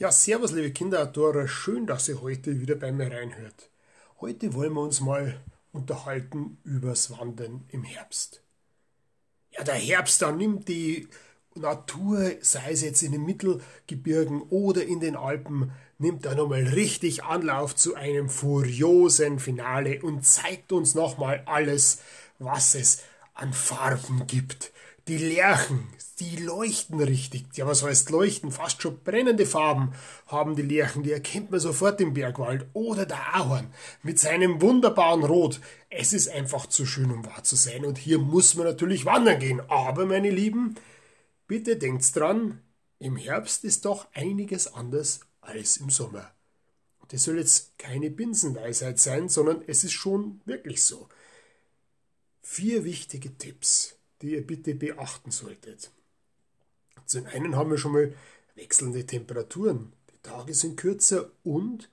Ja, servus liebe Kinderadorer, schön, dass ihr heute wieder bei mir reinhört. Heute wollen wir uns mal unterhalten übers Wandern im Herbst. Ja, der Herbst, da nimmt die Natur, sei es jetzt in den Mittelgebirgen oder in den Alpen, nimmt da nochmal richtig Anlauf zu einem furiosen Finale und zeigt uns nochmal alles, was es an Farben gibt. Die Lerchen, die leuchten richtig. Ja, was heißt leuchten? Fast schon brennende Farben haben die Lerchen, die erkennt man sofort im Bergwald. Oder der Ahorn mit seinem wunderbaren Rot. Es ist einfach zu schön, um wahr zu sein. Und hier muss man natürlich wandern gehen. Aber, meine Lieben, bitte denkt dran, im Herbst ist doch einiges anders als im Sommer. Das soll jetzt keine Binsenweisheit sein, sondern es ist schon wirklich so. Vier wichtige Tipps die ihr bitte beachten solltet. Zum einen haben wir schon mal wechselnde Temperaturen. Die Tage sind kürzer und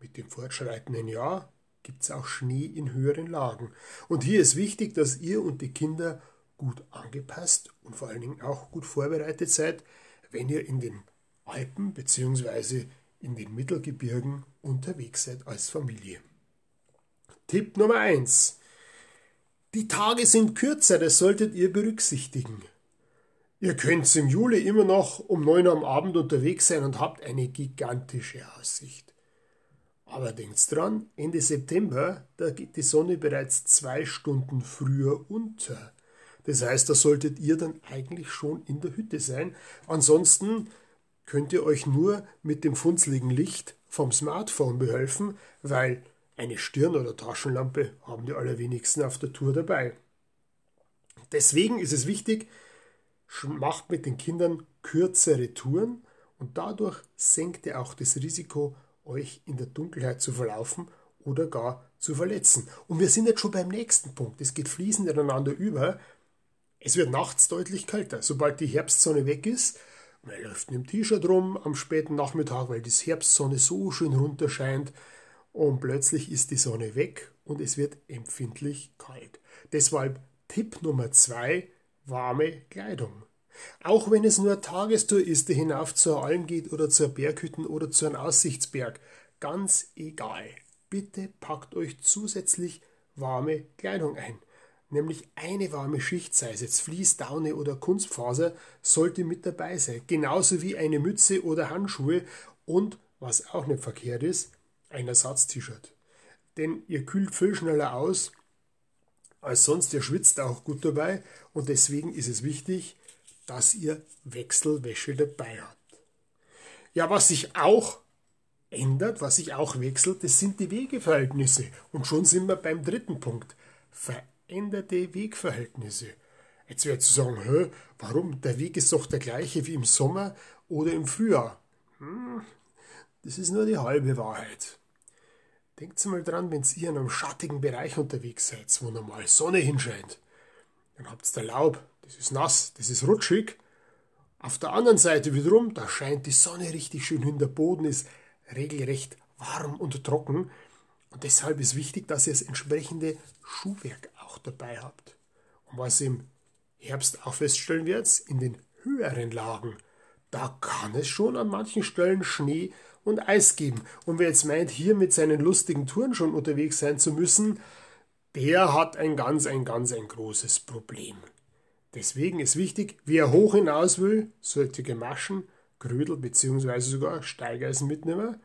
mit dem fortschreitenden Jahr gibt es auch Schnee in höheren Lagen. Und hier ist wichtig, dass ihr und die Kinder gut angepasst und vor allen Dingen auch gut vorbereitet seid, wenn ihr in den Alpen bzw. in den Mittelgebirgen unterwegs seid als Familie. Tipp Nummer 1. Die Tage sind kürzer, das solltet ihr berücksichtigen. Ihr könnt im Juli immer noch um neun Uhr am Abend unterwegs sein und habt eine gigantische Aussicht. Aber denkt dran, Ende September, da geht die Sonne bereits zwei Stunden früher unter. Das heißt, da solltet ihr dann eigentlich schon in der Hütte sein. Ansonsten könnt ihr euch nur mit dem funzligen Licht vom Smartphone behelfen, weil eine Stirn- oder Taschenlampe haben die allerwenigsten auf der Tour dabei. Deswegen ist es wichtig, macht mit den Kindern kürzere Touren und dadurch senkt ihr auch das Risiko, euch in der Dunkelheit zu verlaufen oder gar zu verletzen. Und wir sind jetzt schon beim nächsten Punkt. Es geht fließend ineinander über. Es wird nachts deutlich kälter. Sobald die Herbstsonne weg ist, man läuft mit dem T-Shirt rum am späten Nachmittag, weil die Herbstsonne so schön runterscheint, und plötzlich ist die Sonne weg und es wird empfindlich kalt. Deshalb Tipp Nummer zwei, warme Kleidung. Auch wenn es nur Tagestour ist, die hinauf zur Alm geht oder zur Berghütten oder zu einem Aussichtsberg, ganz egal. Bitte packt euch zusätzlich warme Kleidung ein. Nämlich eine warme Schicht, sei es jetzt Vlies, Daune oder Kunstfaser, sollte mit dabei sein. Genauso wie eine Mütze oder Handschuhe und, was auch nicht verkehrt ist, ein Ersatz-T-Shirt. Denn ihr kühlt viel schneller aus als sonst, ihr schwitzt auch gut dabei und deswegen ist es wichtig, dass ihr Wechselwäsche dabei habt. Ja, was sich auch ändert, was sich auch wechselt, das sind die Wegeverhältnisse. Und schon sind wir beim dritten Punkt. Veränderte Wegverhältnisse. Jetzt werdet ihr sagen, Hä, warum? Der Weg ist doch der gleiche wie im Sommer oder im Frühjahr. Hm, das ist nur die halbe Wahrheit. Denkt mal dran, wenn ihr in einem schattigen Bereich unterwegs seid, wo normal Sonne hinscheint. Dann habt ihr Laub, das ist nass, das ist rutschig. Auf der anderen Seite wiederum, da scheint die Sonne richtig schön hin, der Boden ist regelrecht warm und trocken. Und deshalb ist wichtig, dass ihr das entsprechende Schuhwerk auch dabei habt. Und was ihr im Herbst auch feststellen werdet, in den höheren Lagen, da kann es schon an manchen Stellen Schnee und Eis geben. Und wer jetzt meint, hier mit seinen lustigen Touren schon unterwegs sein zu müssen, der hat ein ganz, ein ganz, ein großes Problem. Deswegen ist wichtig, wer hoch hinaus will, sollte Gemaschen, Grödel bzw. sogar Steigeisen mitnehmen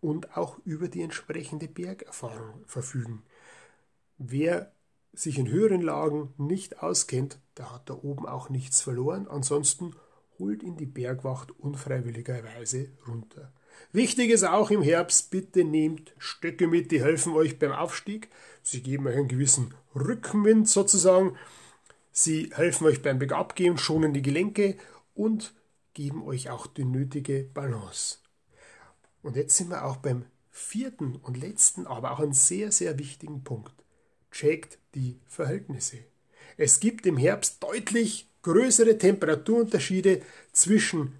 und auch über die entsprechende Bergerfahrung verfügen. Wer sich in höheren Lagen nicht auskennt, der hat da oben auch nichts verloren. Ansonsten holt ihn die Bergwacht unfreiwilligerweise runter. Wichtig ist auch im Herbst, bitte nehmt Stöcke mit, die helfen euch beim Aufstieg. Sie geben euch einen gewissen Rückenwind sozusagen. Sie helfen euch beim Bergabgehen, schonen die Gelenke und geben euch auch die nötige Balance. Und jetzt sind wir auch beim vierten und letzten, aber auch einen sehr, sehr wichtigen Punkt. Checkt die Verhältnisse. Es gibt im Herbst deutlich größere Temperaturunterschiede zwischen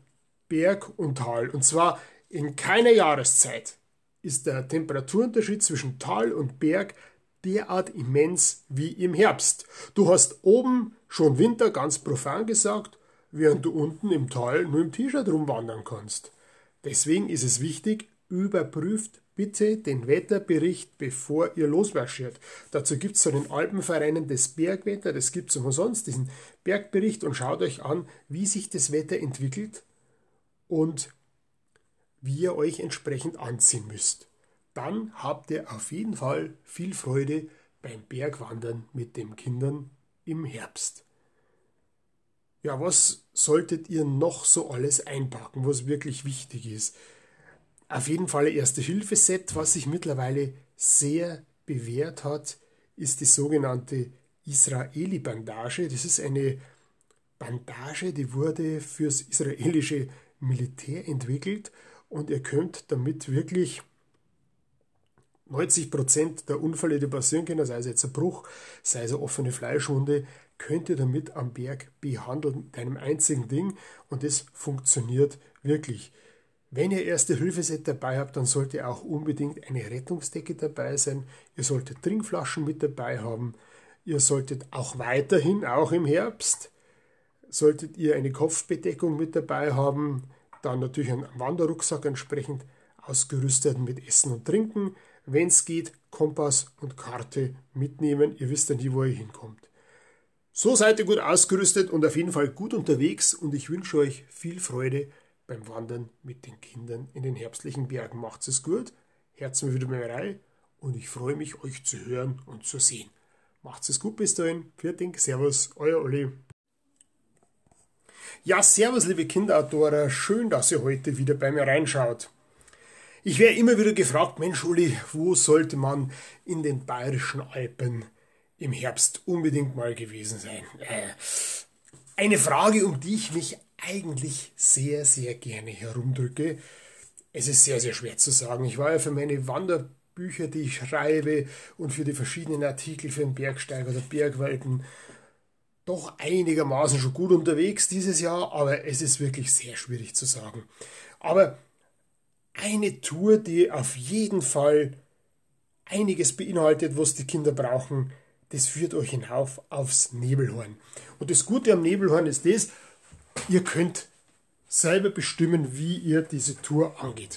Berg und Tal. Und zwar in keiner Jahreszeit ist der Temperaturunterschied zwischen Tal und Berg derart immens wie im Herbst. Du hast oben schon Winter ganz profan gesagt, während du unten im Tal nur im T-Shirt rumwandern kannst. Deswegen ist es wichtig, überprüft bitte den Wetterbericht, bevor ihr losmarschiert. Dazu gibt es so den Alpenvereinen des Bergwetter, das gibt es umsonst, diesen Bergbericht und schaut euch an, wie sich das Wetter entwickelt und wie ihr euch entsprechend anziehen müsst. Dann habt ihr auf jeden Fall viel Freude beim Bergwandern mit den Kindern im Herbst. Ja, was solltet ihr noch so alles einpacken, was wirklich wichtig ist? Auf jeden Fall ein Erste-Hilfe-Set, was sich mittlerweile sehr bewährt hat, ist die sogenannte Israeli-Bandage. Das ist eine Bandage, die wurde fürs israelische Militär entwickelt und ihr könnt damit wirklich 90 Prozent der Unfälle, die passieren können, sei es jetzt ein Bruch, sei es eine offene Fleischwunde, könnt ihr damit am Berg behandeln mit einem einzigen Ding und das funktioniert wirklich. Wenn ihr erste Hilfeset dabei habt, dann sollte auch unbedingt eine Rettungsdecke dabei sein. Ihr solltet Trinkflaschen mit dabei haben. Ihr solltet auch weiterhin, auch im Herbst, solltet ihr eine Kopfbedeckung mit dabei haben. Dann natürlich einen Wanderrucksack entsprechend ausgerüstet mit Essen und Trinken. Wenn es geht, Kompass und Karte mitnehmen. Ihr wisst dann nie, wo ihr hinkommt. So seid ihr gut ausgerüstet und auf jeden Fall gut unterwegs und ich wünsche euch viel Freude beim Wandern mit den Kindern in den herbstlichen Bergen. Macht es gut, Herzen wieder Reihe und ich freue mich, euch zu hören und zu sehen. Macht es gut bis dahin. Fertig, Servus, euer Olli. Ja, servus, liebe Kinderautorer. Schön, dass ihr heute wieder bei mir reinschaut. Ich werde immer wieder gefragt, Mensch, Uli, wo sollte man in den bayerischen Alpen im Herbst unbedingt mal gewesen sein? Äh, eine Frage, um die ich mich eigentlich sehr, sehr gerne herumdrücke. Es ist sehr, sehr schwer zu sagen. Ich war ja für meine Wanderbücher, die ich schreibe und für die verschiedenen Artikel für den Bergsteiger oder Bergwelten doch einigermaßen schon gut unterwegs dieses Jahr, aber es ist wirklich sehr schwierig zu sagen. Aber eine Tour, die auf jeden Fall einiges beinhaltet, was die Kinder brauchen, das führt euch hinauf aufs Nebelhorn. Und das Gute am Nebelhorn ist das, ihr könnt selber bestimmen, wie ihr diese Tour angeht.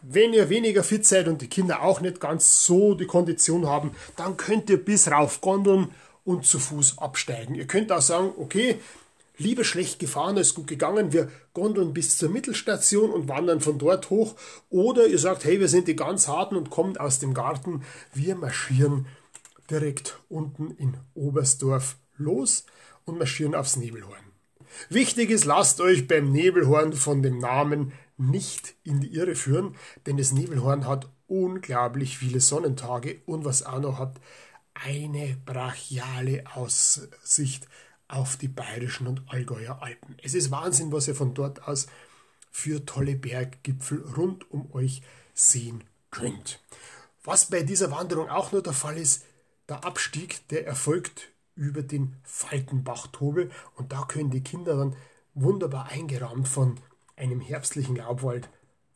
Wenn ihr weniger fit seid und die Kinder auch nicht ganz so die Kondition haben, dann könnt ihr bis rauf gondeln und zu Fuß absteigen. Ihr könnt auch sagen, okay, lieber schlecht gefahren als gut gegangen, wir gondeln bis zur Mittelstation und wandern von dort hoch. Oder ihr sagt, hey, wir sind die ganz harten und kommt aus dem Garten, wir marschieren direkt unten in Oberstdorf los und marschieren aufs Nebelhorn. Wichtig ist, lasst euch beim Nebelhorn von dem Namen nicht in die Irre führen, denn das Nebelhorn hat unglaublich viele Sonnentage und was auch noch hat, eine brachiale Aussicht auf die bayerischen und Allgäuer Alpen. Es ist Wahnsinn, was ihr von dort aus für tolle Berggipfel rund um euch sehen könnt. Was bei dieser Wanderung auch nur der Fall ist, der Abstieg, der erfolgt über den Faltenbachtobel und da können die Kinder dann wunderbar eingerahmt von einem herbstlichen Laubwald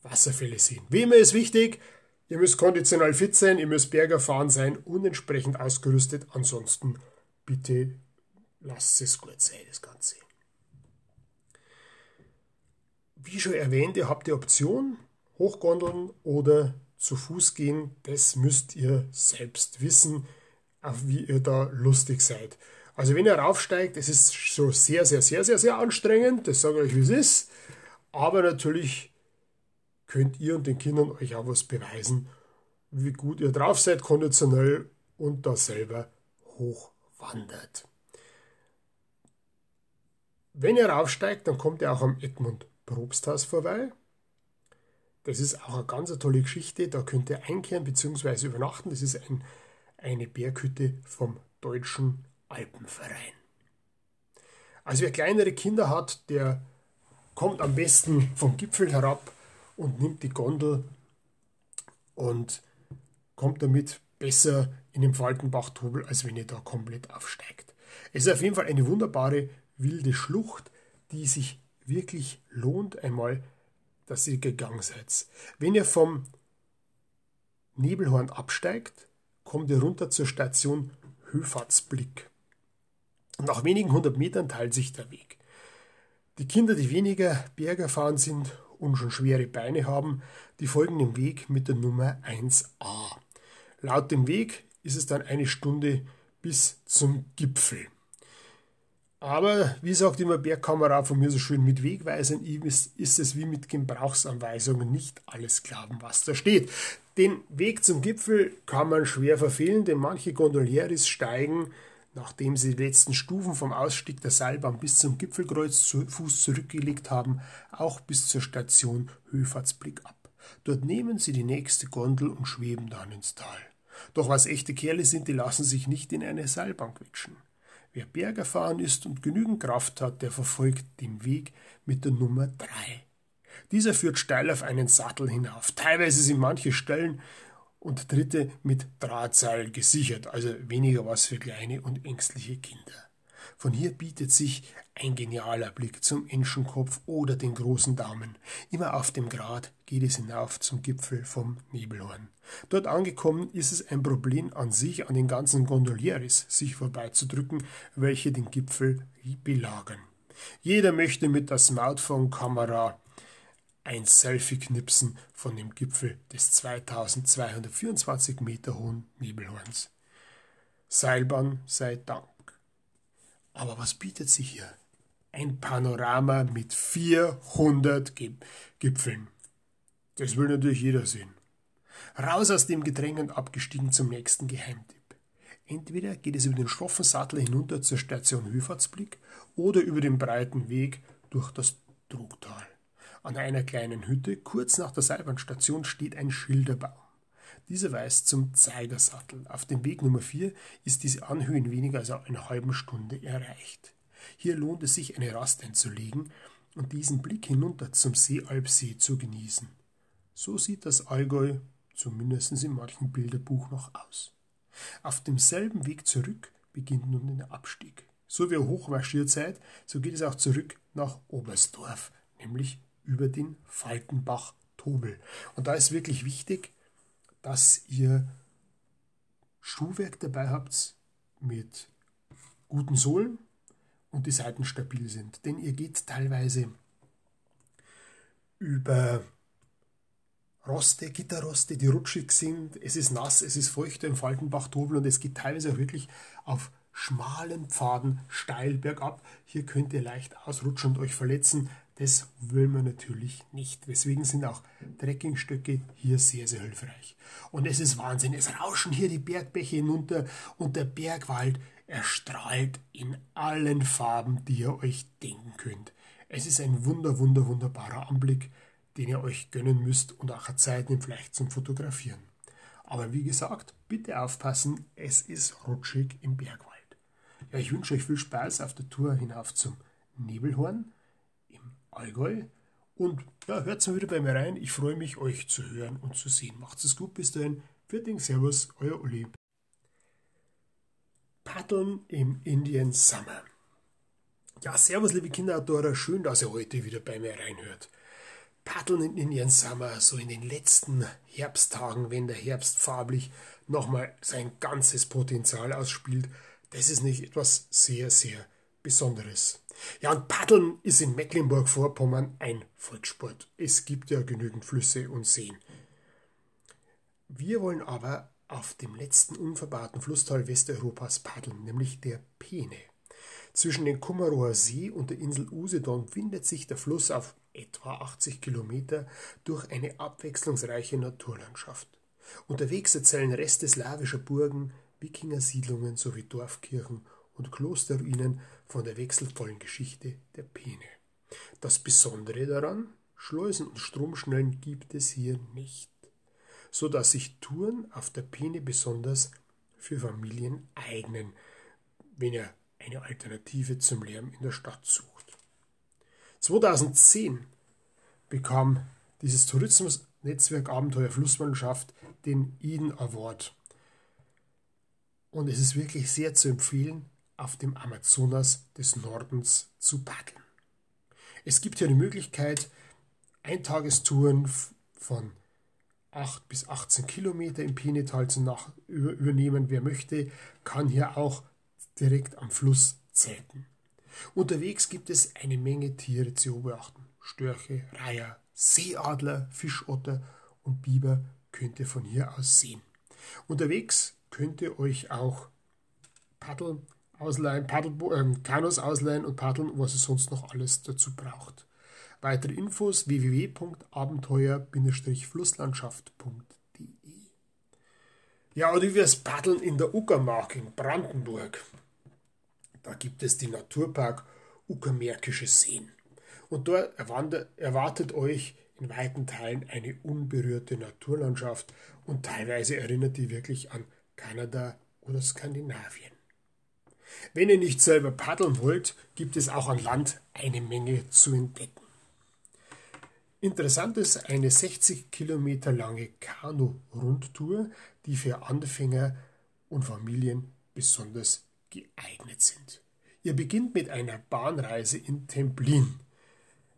Wasserfälle sehen. Wie immer ist wichtig, ihr müsst konditionell fit sein, ihr müsst Bergerfahren sein und entsprechend ausgerüstet. Ansonsten bitte lasst es gut sein, das Ganze. Wie schon erwähnt, ihr habt die Option, hochgondeln oder zu Fuß gehen. Das müsst ihr selbst wissen wie ihr da lustig seid. Also wenn ihr raufsteigt, es ist so sehr, sehr, sehr, sehr, sehr anstrengend, das sage ich euch, wie es ist. Aber natürlich könnt ihr und den Kindern euch auch was beweisen, wie gut ihr drauf seid, konditionell und da selber hochwandert. Wenn ihr raufsteigt, dann kommt ihr auch am Edmund Probsthaus vorbei. Das ist auch eine ganz tolle Geschichte. Da könnt ihr einkehren bzw. übernachten. Das ist ein eine Berghütte vom Deutschen Alpenverein. Also wer kleinere Kinder hat, der kommt am besten vom Gipfel herab und nimmt die Gondel und kommt damit besser in den Faltenbachtrubel, als wenn ihr da komplett aufsteigt. Es ist auf jeden Fall eine wunderbare wilde Schlucht, die sich wirklich lohnt einmal, dass ihr gegangen seid. Wenn ihr vom Nebelhorn absteigt, kommt ihr runter zur Station Höfatzblick. Nach wenigen hundert Metern teilt sich der Weg. Die Kinder, die weniger bergerfahren sind und schon schwere Beine haben, die folgen dem Weg mit der Nummer 1a. Laut dem Weg ist es dann eine Stunde bis zum Gipfel. Aber wie sagt immer Bergkamera von mir so schön, mit Wegweisern ist, ist es wie mit Gebrauchsanweisungen nicht alles glauben, was da steht. Den Weg zum Gipfel kann man schwer verfehlen, denn manche Gondolieris steigen, nachdem sie die letzten Stufen vom Ausstieg der Seilbahn bis zum Gipfelkreuz zu Fuß zurückgelegt haben, auch bis zur Station Höfahrtsblick ab. Dort nehmen sie die nächste Gondel und schweben dann ins Tal. Doch was echte Kerle sind, die lassen sich nicht in eine Seilbahn quetschen. Wer bergerfahren ist und genügend Kraft hat, der verfolgt den Weg mit der Nummer 3. Dieser führt steil auf einen Sattel hinauf. Teilweise sind manche Stellen und dritte mit Drahtseil gesichert, also weniger was für kleine und ängstliche Kinder. Von hier bietet sich ein genialer Blick zum Enschenkopf oder den großen Daumen. Immer auf dem Grat geht es hinauf zum Gipfel vom Nebelhorn. Dort angekommen ist es ein Problem an sich, an den ganzen Gondolieris sich vorbeizudrücken, welche den Gipfel belagern. Jeder möchte mit der Smartphone-Kamera ein Selfie knipsen von dem Gipfel des 2224 Meter hohen Nebelhorns. Seilbahn sei Dank. Aber was bietet sich hier? Ein Panorama mit 400 Gipfeln. Das will natürlich jeder sehen. Raus aus dem Gedränge und abgestiegen zum nächsten Geheimtipp. Entweder geht es über den schroffen Sattel hinunter zur Station Höfahrtsblick oder über den breiten Weg durch das Trugtal. An einer kleinen Hütte kurz nach der Seilbahnstation steht ein Schilderbaum. Dieser weist zum Zeigersattel. Auf dem Weg Nummer 4 ist diese Anhöhe in weniger als einer halben Stunde erreicht. Hier lohnt es sich, eine Rast einzulegen und diesen Blick hinunter zum Seealpsee zu genießen. So sieht das Allgäu, zumindest in manchem Bilderbuch, noch aus. Auf demselben Weg zurück beginnt nun der Abstieg. So wie ihr hochmarschiert seid, so geht es auch zurück nach Oberstdorf, nämlich über den Falkenbach Tobel. Und da ist wirklich wichtig, dass ihr Schuhwerk dabei habt mit guten Sohlen und die Seiten stabil sind. Denn ihr geht teilweise über Roste, Gitterroste, die rutschig sind. Es ist nass, es ist feucht im Falkenbach-Tobel und es geht teilweise auch wirklich auf schmalen Pfaden steil bergab. Hier könnt ihr leicht ausrutschen und euch verletzen. Das will man natürlich nicht. Deswegen sind auch Trekkingstöcke hier sehr, sehr hilfreich. Und es ist Wahnsinn. Es rauschen hier die Bergbäche hinunter und der Bergwald erstrahlt in allen Farben, die ihr euch denken könnt. Es ist ein wunder, wunder, wunderbarer Anblick, den ihr euch gönnen müsst und auch Zeit nimmt vielleicht zum Fotografieren. Aber wie gesagt, bitte aufpassen, es ist rutschig im Bergwald. Ja, ich wünsche euch viel Spaß auf der Tour hinauf zum Nebelhorn Allgäu. Und ja, hört mal wieder bei mir rein. Ich freue mich, euch zu hören und zu sehen. Macht's es gut, bis dahin. Vielen Servus, euer Uli. Paddeln im Indian Summer. Ja, servus, liebe Kinderadora. Schön, dass ihr heute wieder bei mir reinhört. Paddeln im Indian Summer, so in den letzten Herbsttagen, wenn der Herbst farblich nochmal sein ganzes Potenzial ausspielt, das ist nicht etwas sehr, sehr Besonderes. Ja, und Paddeln ist in Mecklenburg-Vorpommern ein Volkssport. Es gibt ja genügend Flüsse und Seen. Wir wollen aber auf dem letzten unverbauten Flusstal Westeuropas paddeln, nämlich der Peene. Zwischen dem Kummerower See und der Insel Usedom windet sich der Fluss auf etwa 80 Kilometer durch eine abwechslungsreiche Naturlandschaft. Unterwegs erzählen Reste slawischer Burgen, Wikingersiedlungen sowie Dorfkirchen und Klosterruinen von der wechselvollen Geschichte der Peene. Das Besondere daran, Schleusen und Stromschnellen gibt es hier nicht, so dass sich Touren auf der Peene besonders für Familien eignen, wenn ihr eine Alternative zum Lärm in der Stadt sucht. 2010 bekam dieses Tourismusnetzwerk Abenteuer Flussmannschaft den Eden Award. Und es ist wirklich sehr zu empfehlen, auf dem Amazonas des Nordens zu paddeln. Es gibt hier die Möglichkeit, Eintagestouren von 8 bis 18 Kilometer im Penetal zu nach, über, übernehmen. Wer möchte, kann hier auch direkt am Fluss zelten. Unterwegs gibt es eine Menge Tiere zu beobachten. Störche, Reiher, Seeadler, Fischotter und Biber könnt ihr von hier aus sehen. Unterwegs könnt ihr euch auch Paddel ausleihen, Paddel, äh, Kanus ausleihen und paddeln, was ihr sonst noch alles dazu braucht. Weitere Infos www.abenteuer-flusslandschaft.de Ja, oder wie wir es Paddeln in der Uckermark in Brandenburg. Da gibt es den Naturpark Uckermärkische Seen. Und dort erwartet euch in weiten Teilen eine unberührte Naturlandschaft und teilweise erinnert die wirklich an Kanada oder Skandinavien. Wenn ihr nicht selber paddeln wollt, gibt es auch an Land eine Menge zu entdecken. Interessant ist eine 60 Kilometer lange Kanu-Rundtour, die für Anfänger und Familien besonders geeignet sind. Ihr beginnt mit einer Bahnreise in Templin.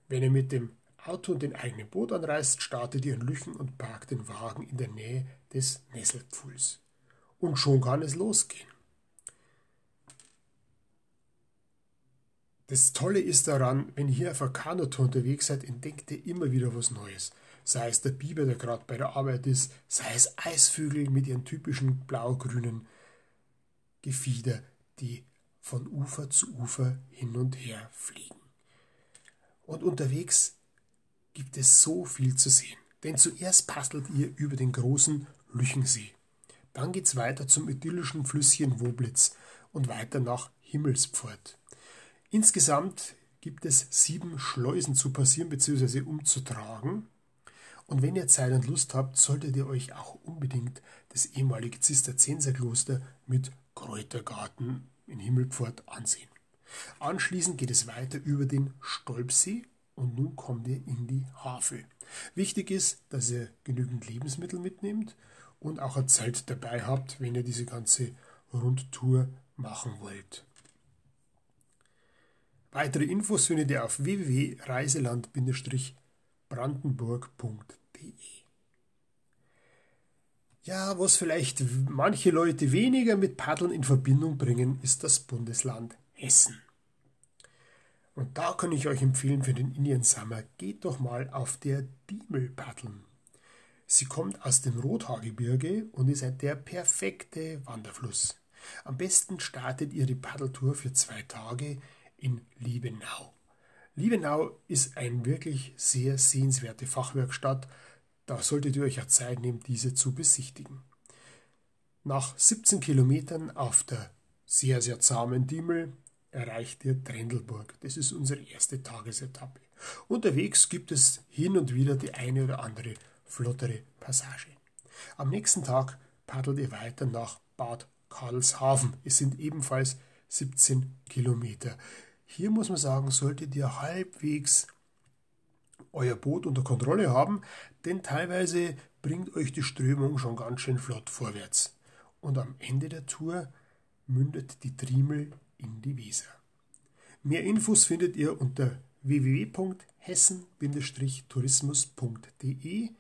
Wenn ihr mit dem Auto und dem eigenen Boot anreist, startet ihr in Lüchen und parkt den Wagen in der Nähe des Nesselpfuhls. Und schon kann es losgehen. Das Tolle ist daran, wenn ihr hier auf einer Kanutour unterwegs seid, entdeckt ihr immer wieder was Neues. Sei es der Biber, der gerade bei der Arbeit ist, sei es Eisvögel mit ihren typischen blau-grünen Gefieder, die von Ufer zu Ufer hin und her fliegen. Und unterwegs gibt es so viel zu sehen. Denn zuerst pastelt ihr über den großen Lüchensee. Dann geht's weiter zum idyllischen Flüsschen Woblitz und weiter nach Himmelspfort. Insgesamt gibt es sieben Schleusen zu passieren bzw. umzutragen. Und wenn ihr Zeit und Lust habt, solltet ihr euch auch unbedingt das ehemalige Zisterzienserkloster mit Kräutergarten in Himmelpfort ansehen. Anschließend geht es weiter über den Stolpsee und nun kommt ihr in die Havel. Wichtig ist, dass ihr genügend Lebensmittel mitnehmt und auch ein Zelt dabei habt, wenn ihr diese ganze Rundtour machen wollt. Weitere Infos findet ihr auf www.reiseland-brandenburg.de. Ja, was vielleicht manche Leute weniger mit Paddeln in Verbindung bringen, ist das Bundesland Hessen. Und da kann ich euch empfehlen für den Indian Summer, geht doch mal auf der Diemel paddeln. Sie kommt aus dem Rothaargebirge und ist der perfekte Wanderfluss. Am besten startet ihr die Paddeltour für zwei Tage in Liebenau. Liebenau ist eine wirklich sehr sehenswerte Fachwerkstatt. Da solltet ihr euch auch Zeit nehmen, diese zu besichtigen. Nach 17 Kilometern auf der sehr, sehr zahmen Diemel erreicht ihr Trendelburg. Das ist unsere erste Tagesetappe. Unterwegs gibt es hin und wieder die eine oder andere flottere Passage. Am nächsten Tag paddelt ihr weiter nach Bad Karlshafen. Es sind ebenfalls 17 Kilometer. Hier muss man sagen, solltet ihr halbwegs euer Boot unter Kontrolle haben, denn teilweise bringt euch die Strömung schon ganz schön flott vorwärts. Und am Ende der Tour mündet die Triemel in die Weser. Mehr Infos findet ihr unter www.hessen-tourismus.de.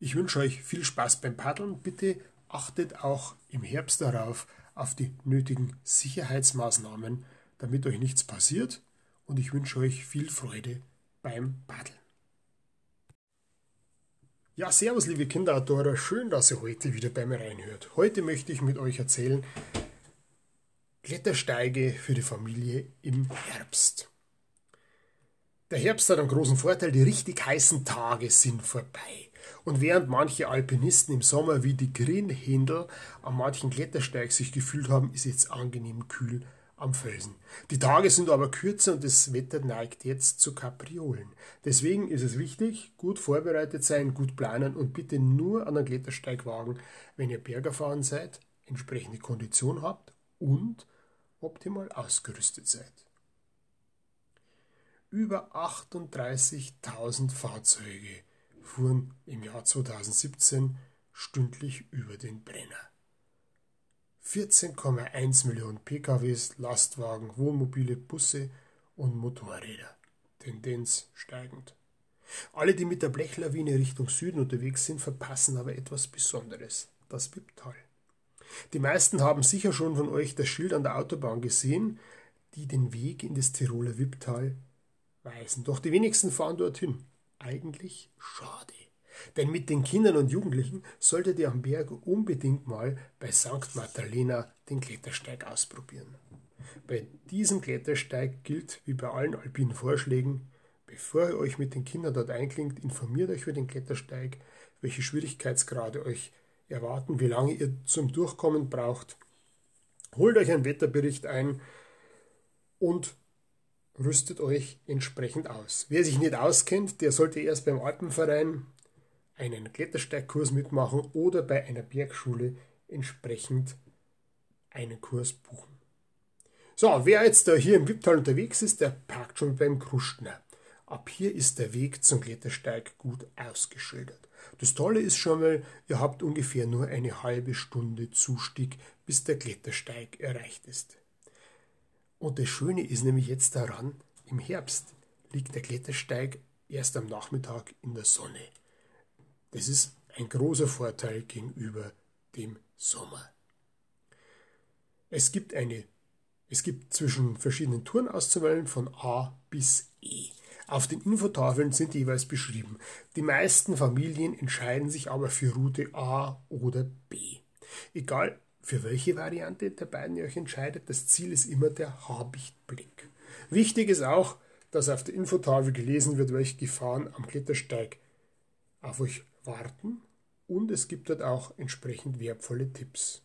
Ich wünsche euch viel Spaß beim Paddeln. Bitte achtet auch im Herbst darauf auf die nötigen Sicherheitsmaßnahmen damit euch nichts passiert und ich wünsche euch viel Freude beim Paddeln. Ja, servus liebe Kinderautoren, schön, dass ihr heute wieder bei mir reinhört. Heute möchte ich mit euch erzählen Klettersteige für die Familie im Herbst. Der Herbst hat einen großen Vorteil, die richtig heißen Tage sind vorbei. Und während manche Alpinisten im Sommer wie die Grinhändel an manchen Klettersteig sich gefühlt haben, ist jetzt angenehm kühl am Felsen. Die Tage sind aber kürzer und das Wetter neigt jetzt zu Kapriolen. Deswegen ist es wichtig, gut vorbereitet sein, gut planen und bitte nur an einen Klettersteig wagen, wenn ihr Berger fahren seid, entsprechende Kondition habt und optimal ausgerüstet seid. Über 38.000 Fahrzeuge fuhren im Jahr 2017 stündlich über den Brenner. 14,1 Millionen PKWs, Lastwagen, Wohnmobile, Busse und Motorräder. Tendenz steigend. Alle, die mit der Blechlawine Richtung Süden unterwegs sind, verpassen aber etwas Besonderes, das Wipptal. Die meisten haben sicher schon von euch das Schild an der Autobahn gesehen, die den Weg in das Tiroler Wipptal weisen. Doch die wenigsten fahren dorthin. eigentlich schade. Denn mit den Kindern und Jugendlichen solltet ihr am Berg unbedingt mal bei St. Magdalena den Klettersteig ausprobieren. Bei diesem Klettersteig gilt wie bei allen alpinen Vorschlägen, bevor ihr euch mit den Kindern dort einklingt, informiert euch über den Klettersteig, welche Schwierigkeitsgrade euch erwarten, wie lange ihr zum Durchkommen braucht. Holt euch einen Wetterbericht ein und rüstet euch entsprechend aus. Wer sich nicht auskennt, der sollte erst beim Alpenverein einen Klettersteigkurs mitmachen oder bei einer Bergschule entsprechend einen Kurs buchen. So, wer jetzt da hier im Wipptal unterwegs ist, der parkt schon beim Krustner. Ab hier ist der Weg zum Klettersteig gut ausgeschildert. Das Tolle ist schon mal, ihr habt ungefähr nur eine halbe Stunde Zustieg, bis der Klettersteig erreicht ist. Und das Schöne ist nämlich jetzt daran, im Herbst liegt der Klettersteig erst am Nachmittag in der Sonne. Das ist ein großer Vorteil gegenüber dem Sommer. Es gibt eine es gibt zwischen verschiedenen Touren auszuwählen von A bis E. Auf den Infotafeln sind jeweils beschrieben. Die meisten Familien entscheiden sich aber für Route A oder B. Egal für welche Variante der beiden ihr euch entscheidet, das Ziel ist immer der Habichtblick. Wichtig ist auch, dass auf der Infotafel gelesen wird, welche Gefahren am Klettersteig auf euch warten und es gibt dort auch entsprechend wertvolle Tipps.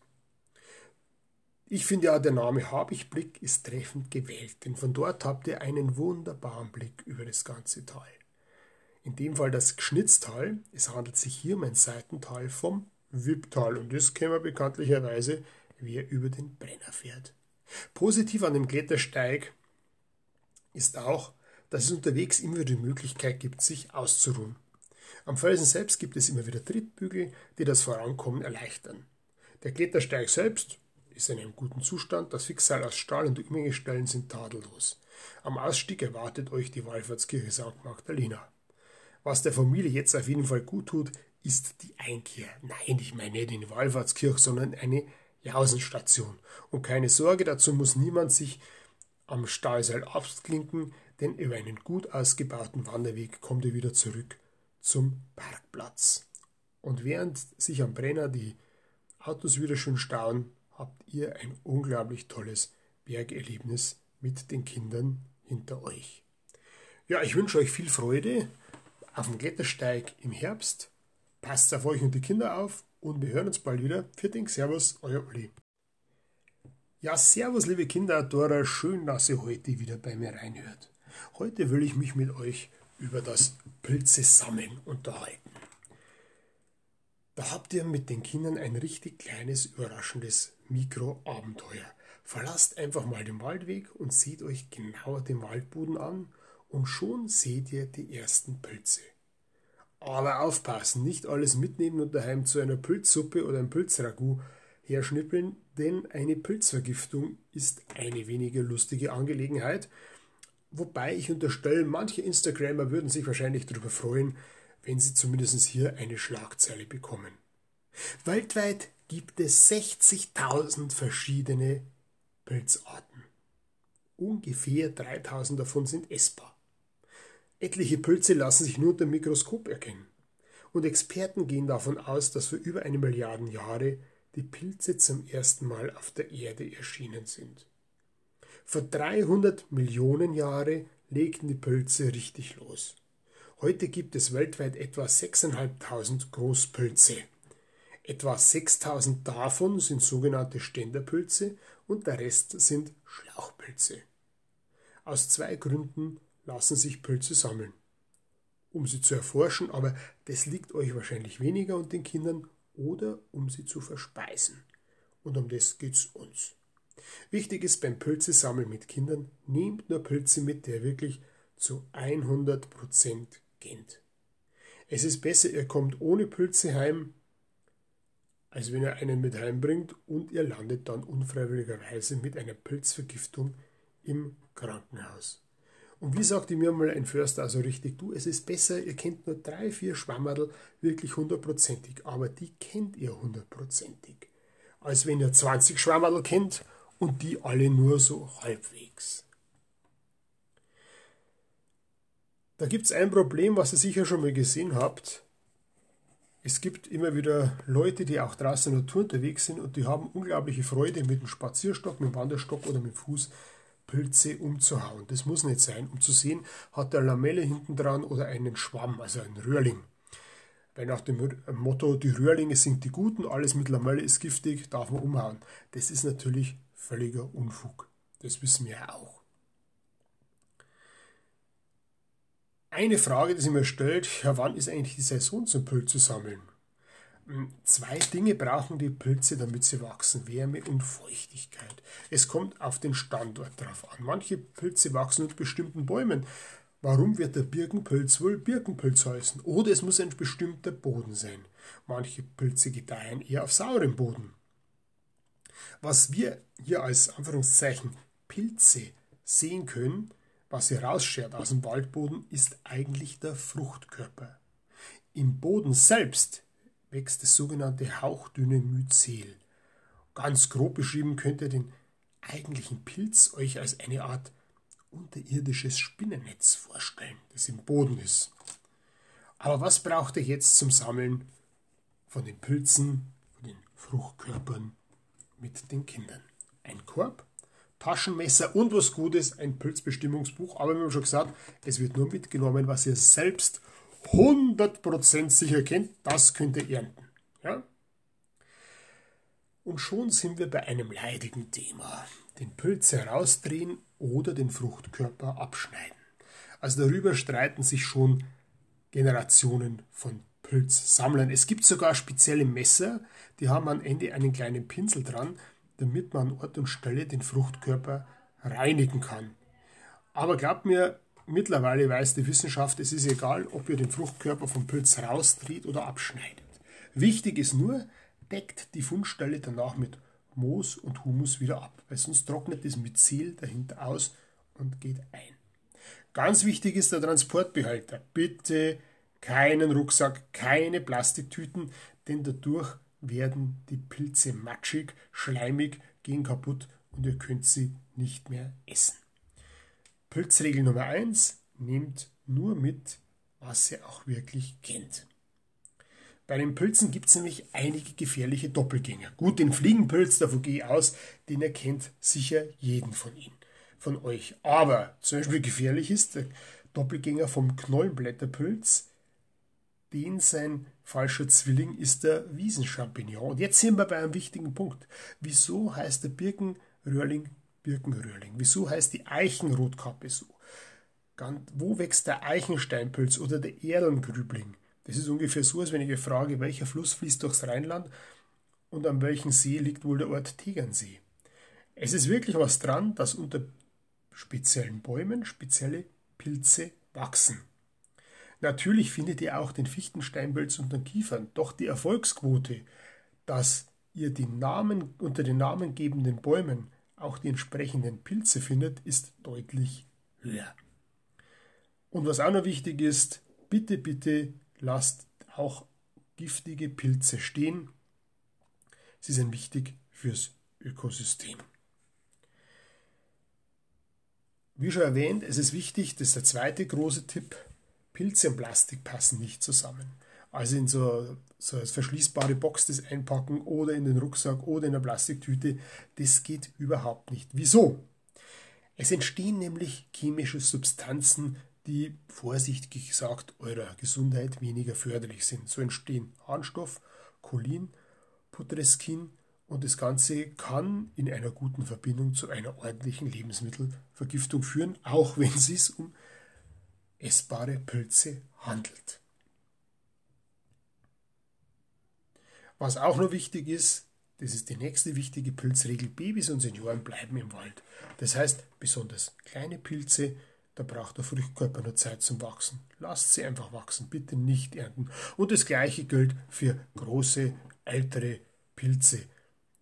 Ich finde ja, der Name Habichtblick ist treffend gewählt, denn von dort habt ihr einen wunderbaren Blick über das ganze Tal. In dem Fall das Gschnitztal. Es handelt sich hier um ein Seitental vom Wipptal und das kennen wir bekanntlicherweise, wer über den Brenner fährt. Positiv an dem Klettersteig ist auch, dass es unterwegs immer die Möglichkeit gibt, sich auszuruhen. Am Felsen selbst gibt es immer wieder Trittbügel, die das Vorankommen erleichtern. Der Klettersteig selbst ist in einem guten Zustand, das Fixseil aus Stahl und Umhängestellen sind tadellos. Am Ausstieg erwartet euch die Wallfahrtskirche St. Magdalena. Was der Familie jetzt auf jeden Fall gut tut, ist die Einkehr. Nein, ich meine nicht in die Wallfahrtskirche, sondern eine Jausenstation. Und keine Sorge, dazu muss niemand sich am Stahlseil abklinken, denn über einen gut ausgebauten Wanderweg kommt ihr wieder zurück zum Parkplatz. Und während sich am Brenner die Autos wieder schön stauen, habt ihr ein unglaublich tolles Bergerlebnis mit den Kindern hinter euch. Ja, ich wünsche euch viel Freude auf dem Klettersteig im Herbst. Passt auf euch und die Kinder auf und wir hören uns bald wieder. Vierting, Servus, euer Uli. Ja, Servus, liebe Kinderadorer, schön, dass ihr heute wieder bei mir reinhört. Heute will ich mich mit euch über das Pilze sammeln unterhalten. Da habt ihr mit den Kindern ein richtig kleines, überraschendes Mikroabenteuer. Verlasst einfach mal den Waldweg und seht euch genauer den Waldboden an und schon seht ihr die ersten Pilze. Aber aufpassen, nicht alles mitnehmen und daheim zu einer Pilzsuppe oder einem Pilzragout herschnippeln, denn eine Pilzvergiftung ist eine weniger lustige Angelegenheit. Wobei ich unterstelle, manche Instagrammer würden sich wahrscheinlich darüber freuen, wenn sie zumindest hier eine Schlagzeile bekommen. Weltweit gibt es 60.000 verschiedene Pilzarten. Ungefähr 3000 davon sind essbar. Etliche Pilze lassen sich nur unter dem Mikroskop erkennen. Und Experten gehen davon aus, dass für über eine Milliarde Jahre die Pilze zum ersten Mal auf der Erde erschienen sind. Vor 300 Millionen Jahren legten die Pilze richtig los. Heute gibt es weltweit etwa 6.500 Großpilze. Etwa 6000 davon sind sogenannte Ständerpilze und der Rest sind Schlauchpilze. Aus zwei Gründen lassen sich Pilze sammeln. Um sie zu erforschen, aber das liegt euch wahrscheinlich weniger und den Kindern, oder um sie zu verspeisen. Und um das geht's uns. Wichtig ist beim Pilzesammeln mit Kindern, nehmt nur Pilze mit, der wirklich zu 100% kennt. Es ist besser, ihr kommt ohne Pilze heim, als wenn er einen mit heimbringt und ihr landet dann unfreiwilligerweise mit einer Pilzvergiftung im Krankenhaus. Und wie sagte mir mal ein Förster also richtig, du, es ist besser, ihr kennt nur drei, vier Schwammerl wirklich hundertprozentig, aber die kennt ihr hundertprozentig, als wenn ihr 20 Schwammerl kennt und die alle nur so halbwegs. Da gibt es ein Problem, was ihr sicher schon mal gesehen habt. Es gibt immer wieder Leute, die auch draußen in der Natur unterwegs sind und die haben unglaubliche Freude mit dem Spazierstock, mit dem Wanderstock oder mit dem Fuß Pilze umzuhauen. Das muss nicht sein, um zu sehen, hat der Lamelle hinten dran oder einen Schwamm, also einen Röhrling. Weil nach dem Motto, die Röhrlinge sind die Guten, alles mit Lamelle ist giftig, darf man umhauen. Das ist natürlich völliger Unfug. Das wissen wir ja auch. Eine Frage, die sich mir stellt, ja, wann ist eigentlich die Saison zum Pilze sammeln? Hm, zwei Dinge brauchen die Pilze, damit sie wachsen: Wärme und Feuchtigkeit. Es kommt auf den Standort drauf an. Manche Pilze wachsen unter bestimmten Bäumen. Warum wird der Birkenpilz wohl Birkenpilz heißen? Oder es muss ein bestimmter Boden sein. Manche Pilze gedeihen eher auf saurem Boden. Was wir hier als Anführungszeichen Pilze sehen können, was hier rausschert aus dem Waldboden, ist eigentlich der Fruchtkörper. Im Boden selbst wächst das sogenannte hauchdünne Myzel. Ganz grob beschrieben könnt ihr den eigentlichen Pilz euch als eine Art unterirdisches Spinnennetz vorstellen, das im Boden ist. Aber was braucht ihr jetzt zum Sammeln von den Pilzen, von den Fruchtkörpern mit den Kindern? Ein Korb, Taschenmesser und was Gutes, ein Pilzbestimmungsbuch. Aber wir haben schon gesagt, es wird nur mitgenommen, was ihr selbst 100% sicher kennt. Das könnt ihr ernten. Ja? Und schon sind wir bei einem leidigen Thema. Den Pilz herausdrehen oder den Fruchtkörper abschneiden. Also darüber streiten sich schon Generationen von Pilzsammlern. Es gibt sogar spezielle Messer, die haben am Ende einen kleinen Pinsel dran, damit man an Ort und Stelle den Fruchtkörper reinigen kann. Aber glaubt mir, mittlerweile weiß die Wissenschaft, es ist egal, ob ihr den Fruchtkörper vom Pilz rausdreht oder abschneidet. Wichtig ist nur, deckt die Fundstelle danach mit Moos und Humus wieder ab, weil sonst trocknet das Myzel dahinter aus und geht ein. Ganz wichtig ist der Transportbehälter. Bitte keinen Rucksack, keine Plastiktüten, denn dadurch werden die Pilze matschig, schleimig, gehen kaputt und ihr könnt sie nicht mehr essen. Pilzregel Nummer 1, nehmt nur mit, was ihr auch wirklich kennt. Bei den Pilzen gibt es nämlich einige gefährliche Doppelgänger. Gut, den Fliegenpilz, davon gehe ich aus, den erkennt sicher jeden von Ihnen, von euch. Aber zum Beispiel gefährlich ist der Doppelgänger vom Knollenblätterpilz, den sein falscher Zwilling ist der Wiesenchampignon. Und jetzt sind wir bei einem wichtigen Punkt. Wieso heißt der Birkenröhrling Birkenröhrling? Wieso heißt die Eichenrotkappe so? Wo wächst der Eichensteinpilz oder der Erlengrübling? Das ist ungefähr so, als wenn ich frage, welcher Fluss fließt durchs Rheinland und an welchem See liegt wohl der Ort Tegernsee. Es ist wirklich was dran, dass unter speziellen Bäumen spezielle Pilze wachsen. Natürlich findet ihr auch den Fichtensteinpilz und den Kiefern, doch die Erfolgsquote, dass ihr die Namen unter den namengebenden Bäumen auch die entsprechenden Pilze findet, ist deutlich höher. Und was auch noch wichtig ist, bitte, bitte lasst auch giftige Pilze stehen. Sie sind wichtig fürs Ökosystem. Wie schon erwähnt, es ist wichtig, das ist der zweite große Tipp, Pilze und Plastik passen nicht zusammen. Also in so, so eine verschließbare Box das einpacken oder in den Rucksack oder in eine Plastiktüte, das geht überhaupt nicht. Wieso? Es entstehen nämlich chemische Substanzen, die vorsichtig gesagt eurer Gesundheit weniger förderlich sind. So entstehen Harnstoff, Cholin, Putreskin und das Ganze kann in einer guten Verbindung zu einer ordentlichen Lebensmittelvergiftung führen, auch wenn es um essbare Pilze handelt. Was auch noch wichtig ist, das ist die nächste wichtige Pilzregel, Babys und Senioren bleiben im Wald. Das heißt, besonders kleine Pilze, da braucht der Fruchtkörper nur Zeit zum Wachsen. Lasst sie einfach wachsen, bitte nicht ernten. Und das gleiche gilt für große, ältere Pilze.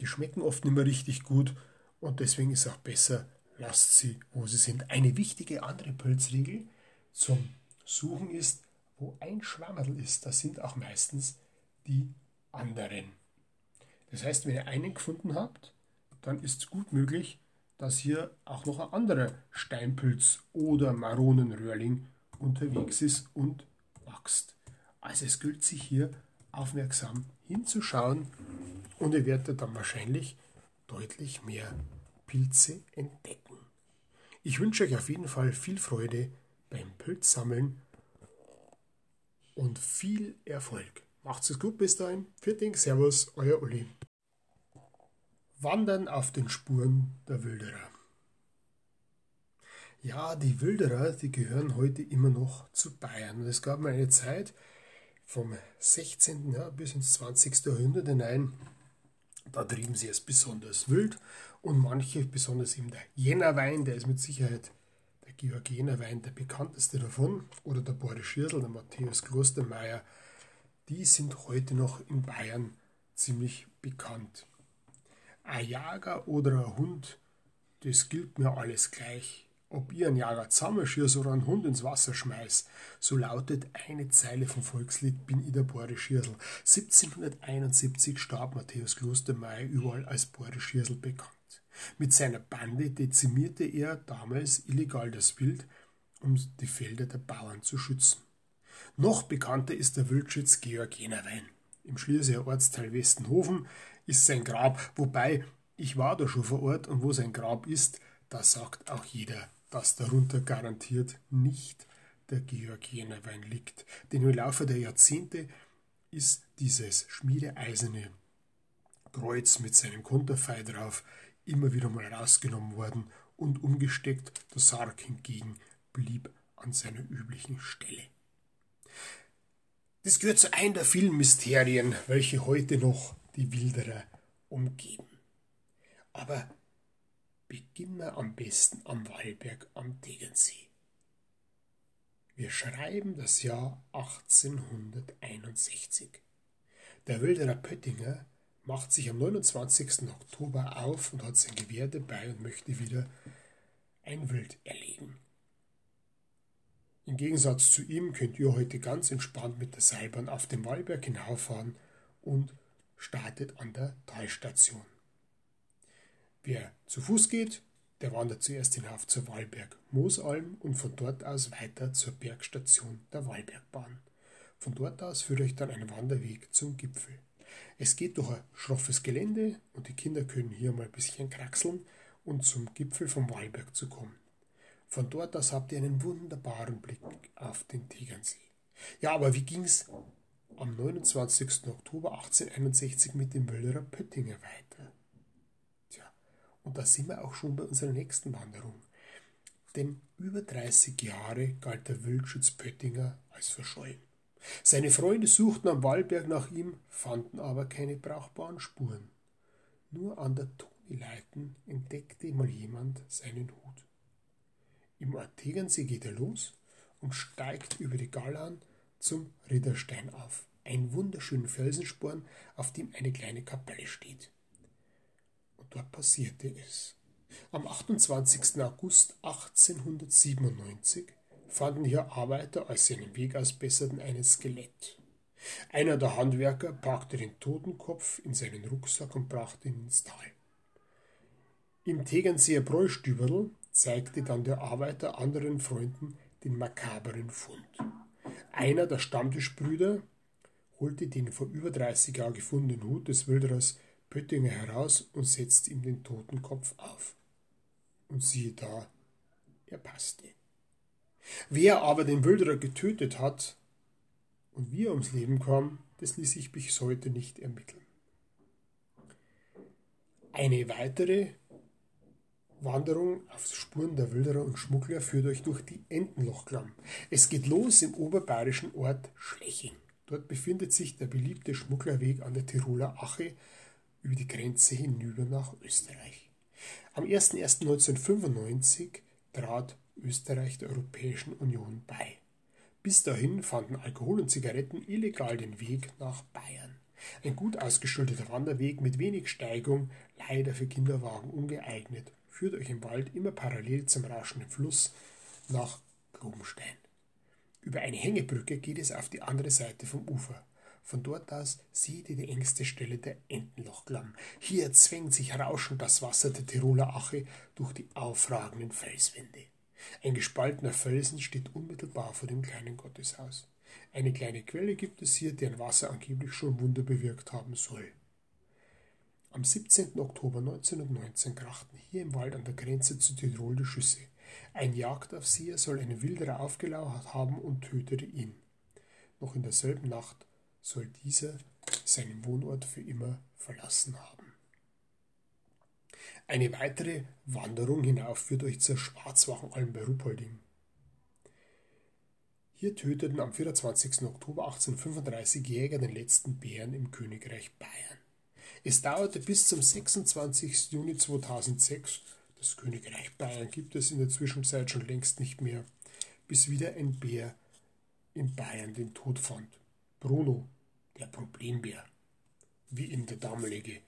Die schmecken oft nicht mehr richtig gut und deswegen ist auch besser, lasst sie, wo sie sind. Eine wichtige andere Pilzregel, zum Suchen ist, wo ein Schwammerl ist, das sind auch meistens die anderen. Das heißt, wenn ihr einen gefunden habt, dann ist es gut möglich, dass hier auch noch ein anderer Steinpilz oder Maronenröhrling unterwegs ist und wächst. Also es gilt sich hier aufmerksam hinzuschauen und ihr werdet dann wahrscheinlich deutlich mehr Pilze entdecken. Ich wünsche euch auf jeden Fall viel Freude beim Pilzsammeln und viel Erfolg. Macht's es gut bis dahin. Vierting, Servus, euer Uli. Wandern auf den Spuren der Wilderer. Ja, die Wilderer, die gehören heute immer noch zu Bayern. Und es gab mal eine Zeit vom 16. Ja, bis ins 20. Jahrhundert hinein, da trieben sie es besonders wild und manche, besonders eben der Jännerwein, der ist mit Sicherheit der Georg Jännerwein der bekannteste davon, oder der Boris Schirl, der Matthäus Klostermeier, die sind heute noch in Bayern ziemlich bekannt. Ein Jager oder ein Hund, das gilt mir alles gleich. Ob ihr einen Jager zusammenschießt oder einen Hund ins Wasser schmeißt, so lautet eine Zeile vom Volkslied Bin ich der Boris Schiersel. 1771 starb Matthäus Klostermeier überall als Boris Schiersel bekannt. Mit seiner Bande dezimierte er damals illegal das Wild, um die Felder der Bauern zu schützen. Noch bekannter ist der Wildschütz Georg Jenerwein. Im Schlierseer Ortsteil Westenhofen ist sein Grab, wobei ich war da schon vor Ort und wo sein Grab ist, da sagt auch jeder, dass darunter garantiert nicht der Georg Jenerwein liegt. Denn im Laufe der Jahrzehnte ist dieses schmiedeeiserne Kreuz mit seinem Konterfei drauf immer wieder mal rausgenommen worden und umgesteckt. Der Sarg hingegen blieb an seiner üblichen Stelle. Das gehört zu einem der vielen Mysterien, welche heute noch die Wilderer umgeben. Aber beginnen wir am besten am Wallberg am Tegensee. Wir schreiben das Jahr 1861. Der Wilderer Pöttinger macht sich am 29. Oktober auf und hat sein Gewehr dabei und möchte wieder ein Wild erlegen. Im Gegensatz zu ihm könnt ihr heute ganz entspannt mit der Seilbahn auf dem Wallberg hinauffahren und startet an der Talstation. Wer zu Fuß geht, der wandert zuerst hinauf zur Wallberg Moosalm und von dort aus weiter zur Bergstation der Wallbergbahn. Von dort aus führt euch dann ein Wanderweg zum Gipfel. Es geht durch ein schroffes Gelände und die Kinder können hier mal ein bisschen kraxeln und zum Gipfel vom Wallberg zu kommen. Von dort aus habt ihr einen wunderbaren Blick auf den Tegernsee. Ja, aber wie ging's am 29. Oktober 1861 mit dem Wöllerer Pöttinger weiter? Tja, und da sind wir auch schon bei unserer nächsten Wanderung. Denn über 30 Jahre galt der Wildschütz Pöttinger als verschollen. Seine Freunde suchten am Wallberg nach ihm, fanden aber keine brauchbaren Spuren. Nur an der Tonileiten entdeckte mal jemand seinen Hut. Im Ort Tegernsee geht er los und steigt über die Gallan zum Ridderstein auf, ein wunderschönen Felsensporn, auf dem eine kleine Kapelle steht. Und dort passierte es. Am 28. August 1897 fanden hier Arbeiter als seinen Weg ausbesserten ein Skelett. Einer der Handwerker packte den Totenkopf in seinen Rucksack und brachte ihn ins Tal. Im Tegernseer Bräustüberl zeigte dann der Arbeiter anderen Freunden den makaberen Fund. Einer der Stammtischbrüder holte den vor über 30 Jahren gefundenen Hut des Wilderers Pöttinger heraus und setzte ihm den Totenkopf auf. Und siehe da, er passte. Wer aber den Wilderer getötet hat und wie er ums Leben kam, das ließ sich bis heute nicht ermitteln. Eine weitere Wanderung auf Spuren der Wilderer und Schmuggler führt euch durch die Entenlochklamm. Es geht los im oberbayerischen Ort Schleching. Dort befindet sich der beliebte Schmugglerweg an der Tiroler Ache über die Grenze hinüber nach Österreich. Am 01.01.1995 trat Österreich der Europäischen Union bei. Bis dahin fanden Alkohol und Zigaretten illegal den Weg nach Bayern. Ein gut ausgeschuldeter Wanderweg mit wenig Steigung, leider für Kinderwagen ungeeignet, führt euch im Wald immer parallel zum rauschenden Fluss nach Globenstein. Über eine Hängebrücke geht es auf die andere Seite vom Ufer. Von dort aus seht ihr die engste Stelle der Entenlochklamm. Hier zwängt sich rauschend das Wasser der Tiroler Ache durch die aufragenden Felswände. Ein gespaltener Felsen steht unmittelbar vor dem kleinen Gotteshaus. Eine kleine Quelle gibt es hier, deren Wasser angeblich schon Wunder bewirkt haben soll. Am 17. Oktober 1919 krachten hier im Wald an der Grenze zu Tirol die Schüsse. Ein Jagdaufseher soll einen Wilderer aufgelauert haben und tötete ihn. Noch in derselben Nacht soll dieser seinen Wohnort für immer verlassen haben. Eine weitere Wanderung hinauf führt euch zur Schwarzwachenalm bei Ruppolding. Hier töteten am 24. Oktober 1835 Jäger den letzten Bären im Königreich Bayern. Es dauerte bis zum 26. Juni 2006, das Königreich Bayern gibt es in der Zwischenzeit schon längst nicht mehr, bis wieder ein Bär in Bayern den Tod fand. Bruno, der Problembär, wie ihn der damalige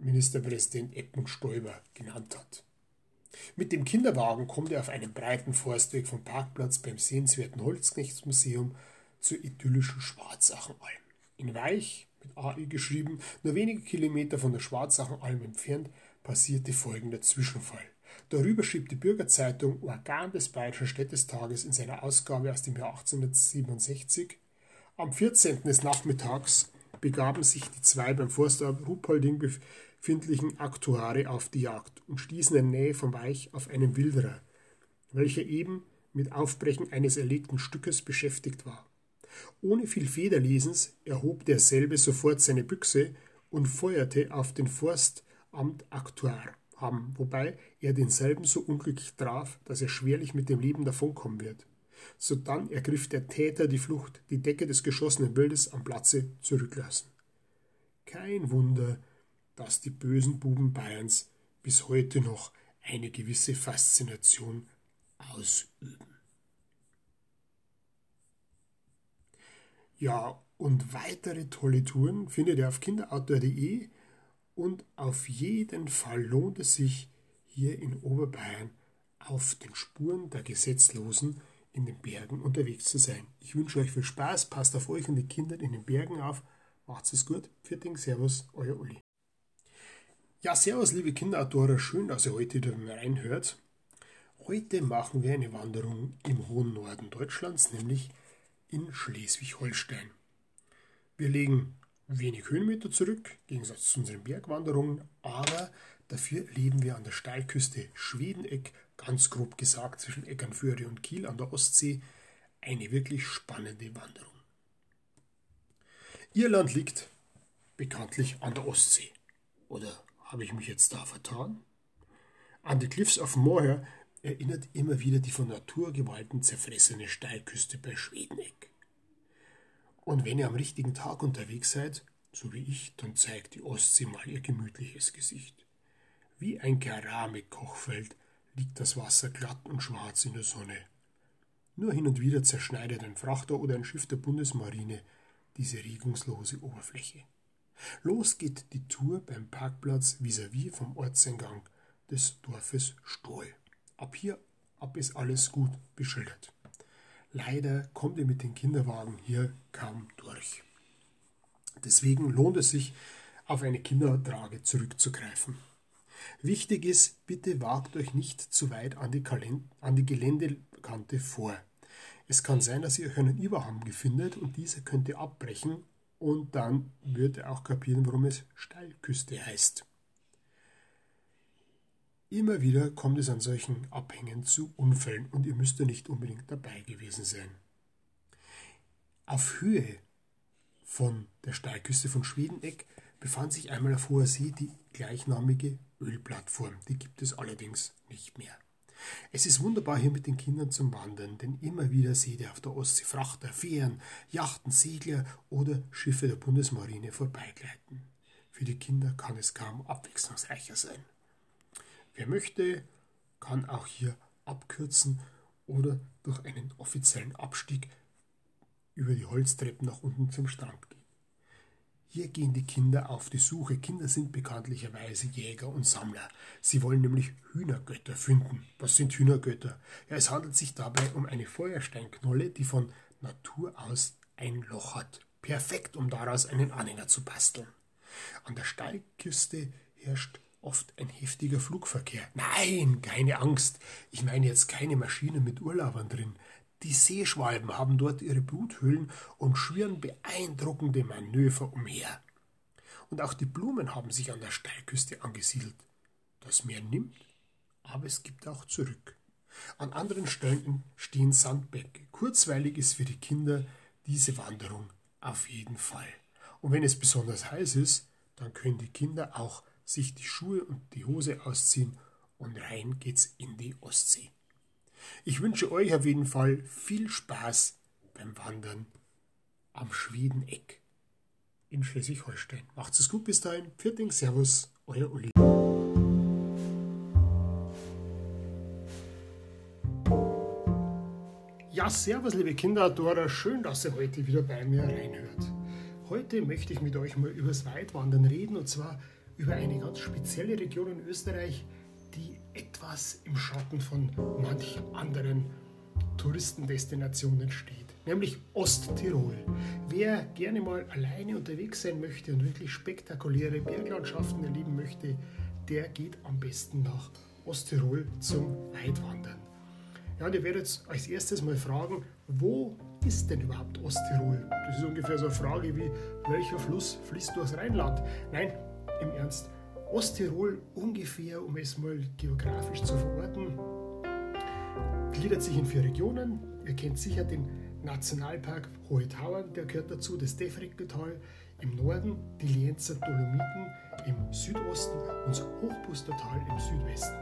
Ministerpräsident Edmund Stoiber genannt hat. Mit dem Kinderwagen kommt er auf einem breiten Forstweg vom Parkplatz beim sehenswerten Holzknechtsmuseum zur idyllischen Schwarzachenalm. In Weich, mit AI geschrieben, nur wenige Kilometer von der Schwarzachenalm entfernt, passierte folgender Zwischenfall. Darüber schrieb die Bürgerzeitung Organ des Bayerischen Städtestages in seiner Ausgabe aus dem Jahr 1867. Am 14. des Nachmittags begaben sich die zwei beim Forstamt Ruhpolding befindlichen Aktuare auf die Jagd und stießen in der Nähe von Weich auf einen Wilderer, welcher eben mit Aufbrechen eines erlegten Stückes beschäftigt war. Ohne viel Federlesens erhob derselbe sofort seine Büchse und feuerte auf den Forstamt Aktuar haben, wobei er denselben so unglücklich traf, dass er schwerlich mit dem Leben davonkommen wird. Sodann ergriff der Täter die Flucht, die Decke des geschossenen Bildes am Platze zurücklassen. Kein Wunder, dass die bösen Buben Bayerns bis heute noch eine gewisse Faszination ausüben. Ja, und weitere tolle Touren findet ihr auf kinderoutdoor.de und auf jeden Fall lohnt es sich, hier in Oberbayern auf den Spuren der Gesetzlosen in den Bergen unterwegs zu sein. Ich wünsche euch viel Spaß, passt auf euch und die Kinder in den Bergen auf. Macht's es gut. Vierting, Servus, euer Uli. Ja, servus, liebe Kinderautoren. Schön, dass ihr heute wieder reinhört. Heute machen wir eine Wanderung im hohen Norden Deutschlands, nämlich in Schleswig-Holstein. Wir legen wenig Höhenmeter zurück, im Gegensatz zu unseren Bergwanderungen, aber dafür leben wir an der Steilküste Schwedeneck, ganz grob gesagt zwischen Eckernförde und Kiel an der Ostsee, eine wirklich spannende Wanderung. Irland liegt bekanntlich an der Ostsee. Oder habe ich mich jetzt da vertan? An die Cliffs of Moher erinnert immer wieder die von Naturgewalten zerfressene Steilküste bei Schwedeneck. Und wenn ihr am richtigen Tag unterwegs seid, so wie ich, dann zeigt die Ostsee mal ihr gemütliches Gesicht. Wie ein Keramikkochfeld liegt das Wasser glatt und schwarz in der Sonne. Nur hin und wieder zerschneidet ein Frachter oder ein Schiff der Bundesmarine diese regungslose Oberfläche. Los geht die Tour beim Parkplatz vis-à-vis -vis vom Ortseingang des Dorfes Stoll. Ab hier ab ist alles gut beschildert. Leider kommt ihr mit den Kinderwagen hier kaum durch. Deswegen lohnt es sich, auf eine Kindertrage zurückzugreifen. Wichtig ist, bitte wagt euch nicht zu weit an die, an die Geländekante vor. Es kann sein, dass ihr euch einen Überhang befindet und dieser könnte abbrechen und dann wird er auch kapieren, warum es Steilküste heißt. Immer wieder kommt es an solchen Abhängen zu Unfällen und ihr müsst ja nicht unbedingt dabei gewesen sein. Auf Höhe von der Steilküste von Schwedeneck befand sich einmal auf hoher See die gleichnamige Ölplattform. Die gibt es allerdings nicht mehr. Es ist wunderbar hier mit den Kindern zum Wandern, denn immer wieder seht ihr auf der Ostsee Frachter, Fähren, Yachten, Segler oder Schiffe der Bundesmarine vorbeigleiten. Für die Kinder kann es kaum abwechslungsreicher sein. Wer möchte, kann auch hier abkürzen oder durch einen offiziellen Abstieg über die Holztreppen nach unten zum Strand gehen. Hier gehen die Kinder auf die Suche. Kinder sind bekanntlicherweise Jäger und Sammler. Sie wollen nämlich Hühnergötter finden. Was sind Hühnergötter? Ja, es handelt sich dabei um eine Feuersteinknolle, die von Natur aus ein Loch hat. Perfekt, um daraus einen Anhänger zu basteln. An der Steilküste herrscht oft ein heftiger Flugverkehr. Nein, keine Angst. Ich meine jetzt keine Maschinen mit Urlaubern drin. Die Seeschwalben haben dort ihre Bruthöhlen und schwirren beeindruckende Manöver umher. Und auch die Blumen haben sich an der Steilküste angesiedelt. Das Meer nimmt, aber es gibt auch zurück. An anderen Stellen stehen Sandbänke. Kurzweilig ist für die Kinder diese Wanderung auf jeden Fall. Und wenn es besonders heiß ist, dann können die Kinder auch sich die Schuhe und die Hose ausziehen und rein geht's in die Ostsee. Ich wünsche euch auf jeden Fall viel Spaß beim Wandern am Schwedeneck in Schleswig-Holstein. Macht's es gut bis dahin. Pfirting, Servus, euer Uli. Ja, servus, liebe Kinder, Dora. Schön, dass ihr heute wieder bei mir reinhört. Heute möchte ich mit euch mal über das Weitwandern reden und zwar über eine ganz spezielle Region in Österreich, die etwas im Schatten von manch anderen Touristendestinationen steht, nämlich Osttirol. Wer gerne mal alleine unterwegs sein möchte und wirklich spektakuläre Berglandschaften erleben möchte, der geht am besten nach Osttirol zum Weitwandern. Ja, und ihr werdet als erstes mal fragen, wo ist denn überhaupt Osttirol? Das ist ungefähr so eine Frage wie, welcher Fluss fließt durchs Rheinland? Nein, im Ernst. Osttirol ungefähr, um es mal geografisch zu verorten, gliedert sich in vier Regionen. Ihr kennt sicher den Nationalpark Hohe Tauern, der gehört dazu, das Defrickeltal im Norden, die Lienzer Dolomiten im Südosten und das Hochpustertal im Südwesten.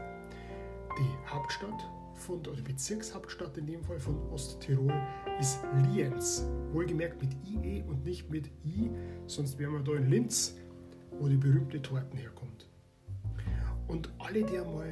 Die Hauptstadt von, oder Bezirkshauptstadt in dem Fall von Osttirol ist Lienz. Wohlgemerkt mit IE und nicht mit I, sonst wären wir da in Linz, wo die berühmte Torten herkommt. Und alle, die einmal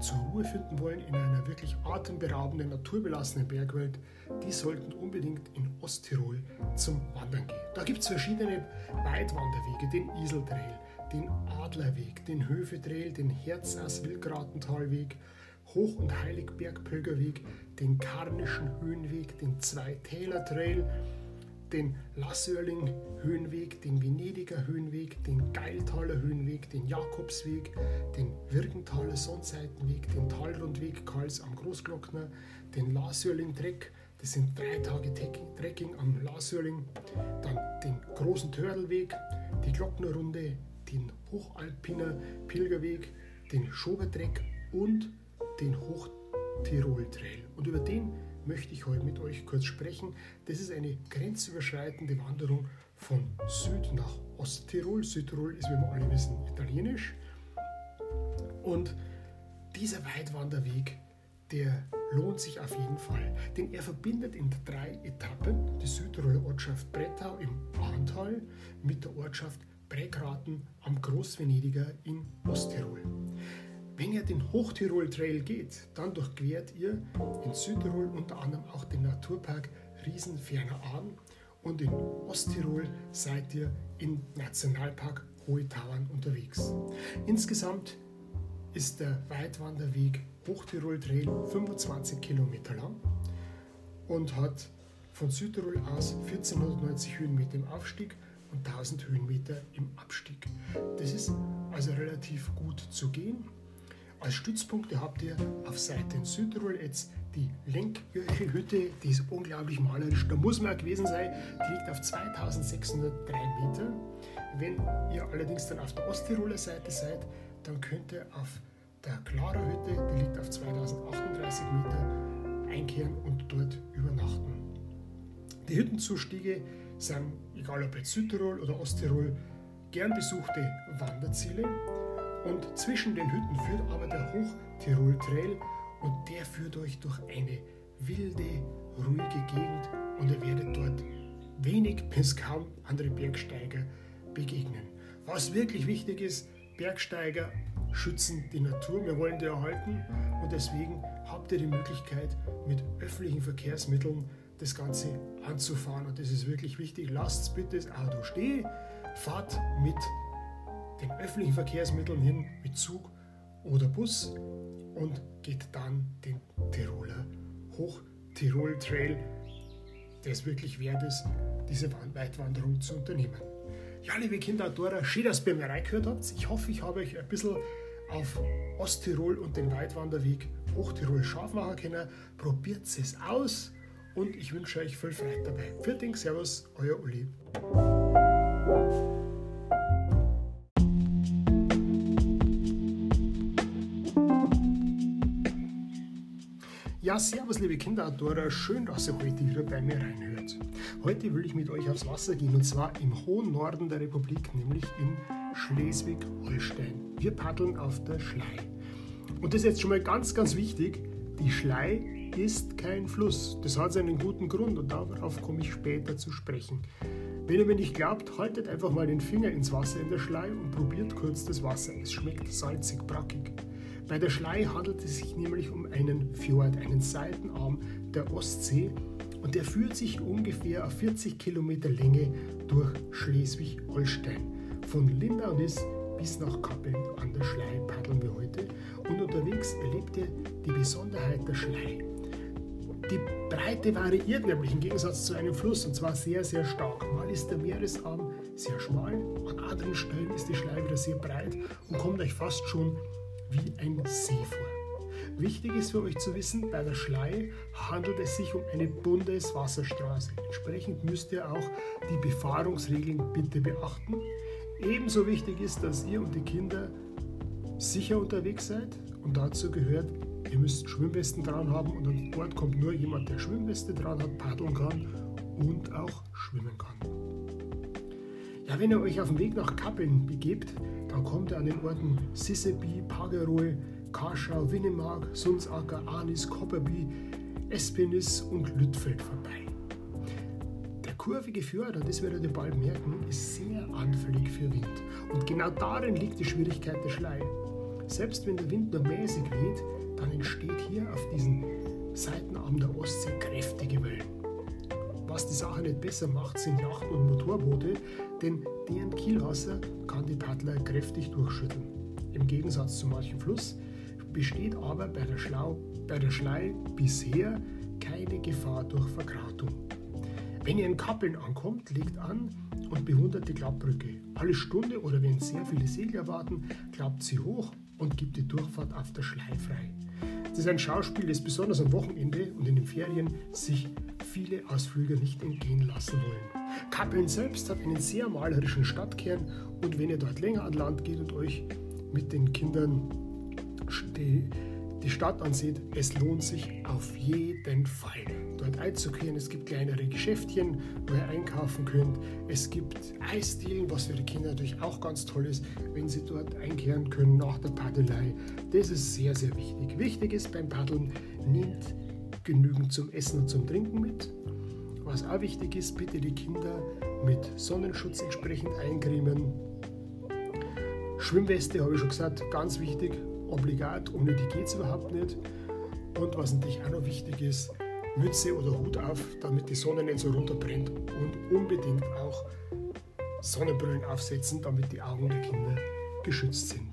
zur Ruhe finden wollen in einer wirklich atemberaubenden, naturbelassenen Bergwelt, die sollten unbedingt in Osttirol zum Wandern gehen. Da gibt es verschiedene Weitwanderwege, den Iseltrail, den Adlerweg, den Höfetrail, den Herzass-Wildgratentalweg Hoch- und Heiligbergpilgerweg, den Karnischen Höhenweg, den Zweitäler-Trail, den Lassörling Höhenweg, den Venediger Höhenweg, den Geiltaler Höhenweg, den Jakobsweg, den Wirkenthaler Sonnseitenweg, den Talrundweg Karls am Großglockner, den Lasörling Treck, das sind drei Tage Trekking am Lasörling, dann den großen Törlweg, die Glocknerrunde, den Hochalpiner Pilgerweg, den Schobertreck und den Hochtirol Trail. Und über den möchte ich heute mit euch kurz sprechen. Das ist eine grenzüberschreitende Wanderung von Süd nach Osttirol. Südtirol ist, wie wir alle wissen, italienisch. Und dieser Weitwanderweg, der lohnt sich auf jeden Fall, denn er verbindet in drei Etappen die Südtiroler Ortschaft Brettau im Ahrtal mit der Ortschaft Bregraten am Großvenediger in Osttirol. Wenn ihr den Hochtirol Trail geht, dann durchquert ihr in Südtirol unter anderem auch den Naturpark Riesenferner Ahn und in Osttirol seid ihr im Nationalpark Hohe Tauern unterwegs. Insgesamt ist der Weitwanderweg Hochtirol Trail 25 Kilometer lang und hat von Südtirol aus 1490 Höhenmeter im Aufstieg und 1000 Höhenmeter im Abstieg. Das ist also relativ gut zu gehen. Als Stützpunkte habt ihr auf Seite in Südtirol jetzt die Lenkhütte, die ist unglaublich malerisch. Da muss man gewesen sein. Die liegt auf 2603 Meter. Wenn ihr allerdings dann auf der Osttiroler Seite seid, dann könnt ihr auf der Clara Hütte, die liegt auf 2038 Meter, einkehren und dort übernachten. Die Hüttenzustiege sind, egal ob jetzt Südtirol oder Osttirol, gern besuchte Wanderziele. Und zwischen den Hütten führt aber der Hochtirol Trail und der führt euch durch eine wilde, ruhige Gegend und ihr werdet dort wenig bis kaum andere Bergsteiger begegnen. Was wirklich wichtig ist, Bergsteiger schützen die Natur, wir wollen die erhalten und deswegen habt ihr die Möglichkeit mit öffentlichen Verkehrsmitteln das Ganze anzufahren und das ist wirklich wichtig. Lasst bitte das Auto stehen, fahrt mit den öffentlichen Verkehrsmitteln hin mit Zug oder Bus und geht dann den Tiroler Hochtirol Trail, der es wirklich wert ist, diese Weitwanderung zu unternehmen. Ja, liebe Kinderautoren, schön, dass ihr mir reingehört habt. Ich hoffe, ich habe euch ein bisschen auf Osttirol und den Weitwanderweg Hochtirol scharf machen können. Probiert es aus und ich wünsche euch viel Freude dabei. Vielen Servus, euer Uli. Ja, servus liebe Kinderautoren, schön, dass ihr heute wieder bei mir reinhört. Heute will ich mit euch aufs Wasser gehen und zwar im hohen Norden der Republik, nämlich in Schleswig-Holstein. Wir paddeln auf der Schlei. Und das ist jetzt schon mal ganz, ganz wichtig, die Schlei ist kein Fluss. Das hat seinen guten Grund und darauf komme ich später zu sprechen. Wenn ihr mir nicht glaubt, haltet einfach mal den Finger ins Wasser in der Schlei und probiert kurz das Wasser. Es schmeckt salzig, brackig. Bei der Schlei handelt es sich nämlich um einen Fjord, einen Seitenarm der Ostsee und der führt sich ungefähr auf 40 Kilometer Länge durch Schleswig-Holstein. Von Lindaunis bis nach Kappeln an der Schlei paddeln wir heute und unterwegs erlebt ihr die Besonderheit der Schlei. Die Breite variiert nämlich im Gegensatz zu einem Fluss und zwar sehr, sehr stark. Mal ist der Meeresarm sehr schmal, an anderen Stellen ist die Schlei wieder sehr breit und kommt euch fast schon wie ein See vor. Wichtig ist für euch zu wissen, bei der Schlei handelt es sich um eine Bundeswasserstraße. Entsprechend müsst ihr auch die Befahrungsregeln bitte beachten. Ebenso wichtig ist, dass ihr und die Kinder sicher unterwegs seid und dazu gehört, ihr müsst Schwimmwesten dran haben und an Bord kommt nur jemand, der Schwimmweste dran hat, paddeln kann und auch schwimmen kann. Ja, wenn ihr euch auf den Weg nach Kappeln begebt, dann kommt ihr an den Orten Sisseby, Pageroe, Karschau, Winnemark, Sulzacker, Arnis, Kopperby, Espenis und Lüttfeld vorbei. Der kurvige Fjord, das werdet ihr bald merken, ist sehr anfällig für Wind. Und genau darin liegt die Schwierigkeit der Schlei. Selbst wenn der Wind nur mäßig weht, dann entsteht hier auf diesem Seitenarm der Ostsee kräftige Wellen. Was die Sache nicht besser macht, sind Yachten und Motorboote, denn deren Kielwasser kann die Paddler kräftig durchschütteln. Im Gegensatz zu manchem Fluss besteht aber bei der, Schlau, bei der Schlei bisher keine Gefahr durch Verkrautung. Wenn ihr in Kappeln ankommt, legt an und bewundert die Klappbrücke. Alle Stunde oder wenn sehr viele Segler warten, klappt sie hoch und gibt die Durchfahrt auf der Schlei frei. Das ist ein Schauspiel, das besonders am Wochenende und in den Ferien sich viele Ausflüger nicht entgehen lassen wollen. Kappeln selbst hat einen sehr malerischen Stadtkern und wenn ihr dort länger an Land geht und euch mit den Kindern die, die Stadt ansieht, es lohnt sich auf jeden Fall dort einzukehren. Es gibt kleinere Geschäftchen, wo ihr einkaufen könnt. Es gibt Eisdielen, was für die Kinder natürlich auch ganz toll ist, wenn sie dort einkehren können nach der Paddelei. Das ist sehr, sehr wichtig. Wichtig ist beim Paddeln, nehmt genügend zum Essen und zum Trinken mit. Was auch wichtig ist, bitte die Kinder mit Sonnenschutz entsprechend eincremen. Schwimmweste habe ich schon gesagt, ganz wichtig, obligat, ohne die geht es überhaupt nicht. Und was natürlich auch noch wichtig ist, Mütze oder Hut auf, damit die Sonne nicht so runterbrennt und unbedingt auch Sonnenbrillen aufsetzen, damit die Augen der Kinder geschützt sind.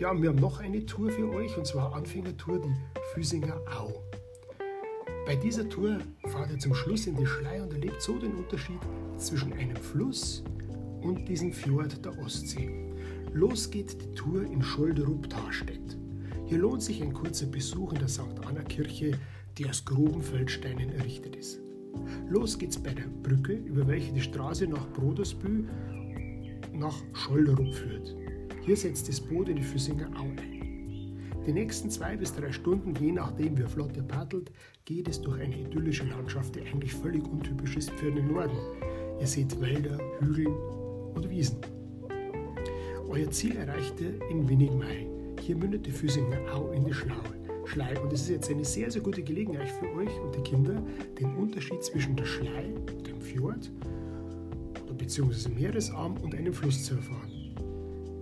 Ja, wir haben noch eine Tour für euch und zwar Anfängertour, die Füsinger Au. Bei dieser Tour fahrt ihr zum Schluss in die Schlei und erlebt so den Unterschied zwischen einem Fluss und diesem Fjord der Ostsee. Los geht die Tour in Scholderup-Tarstedt. Hier lohnt sich ein kurzer Besuch in der St. Anna Kirche, die aus groben Feldsteinen errichtet ist. Los geht's bei der Brücke, über welche die Straße nach Brodersbü nach Scholderup führt. Hier setzt das Boot in die Füssinger Au ein. Die nächsten zwei bis drei Stunden, je nachdem wie flott ihr paddelt, geht es durch eine idyllische Landschaft, die eigentlich völlig untypisch ist für den Norden. Ihr seht Wälder, Hügel und Wiesen. Euer Ziel erreicht ihr in Winnigmai. Hier mündet die Füssinger Au in die Schlaue. Schlei. Und es ist jetzt eine sehr, sehr gute Gelegenheit für euch und die Kinder, den Unterschied zwischen der Schlei, dem Fjord, beziehungsweise Meeresarm und einem Fluss zu erfahren.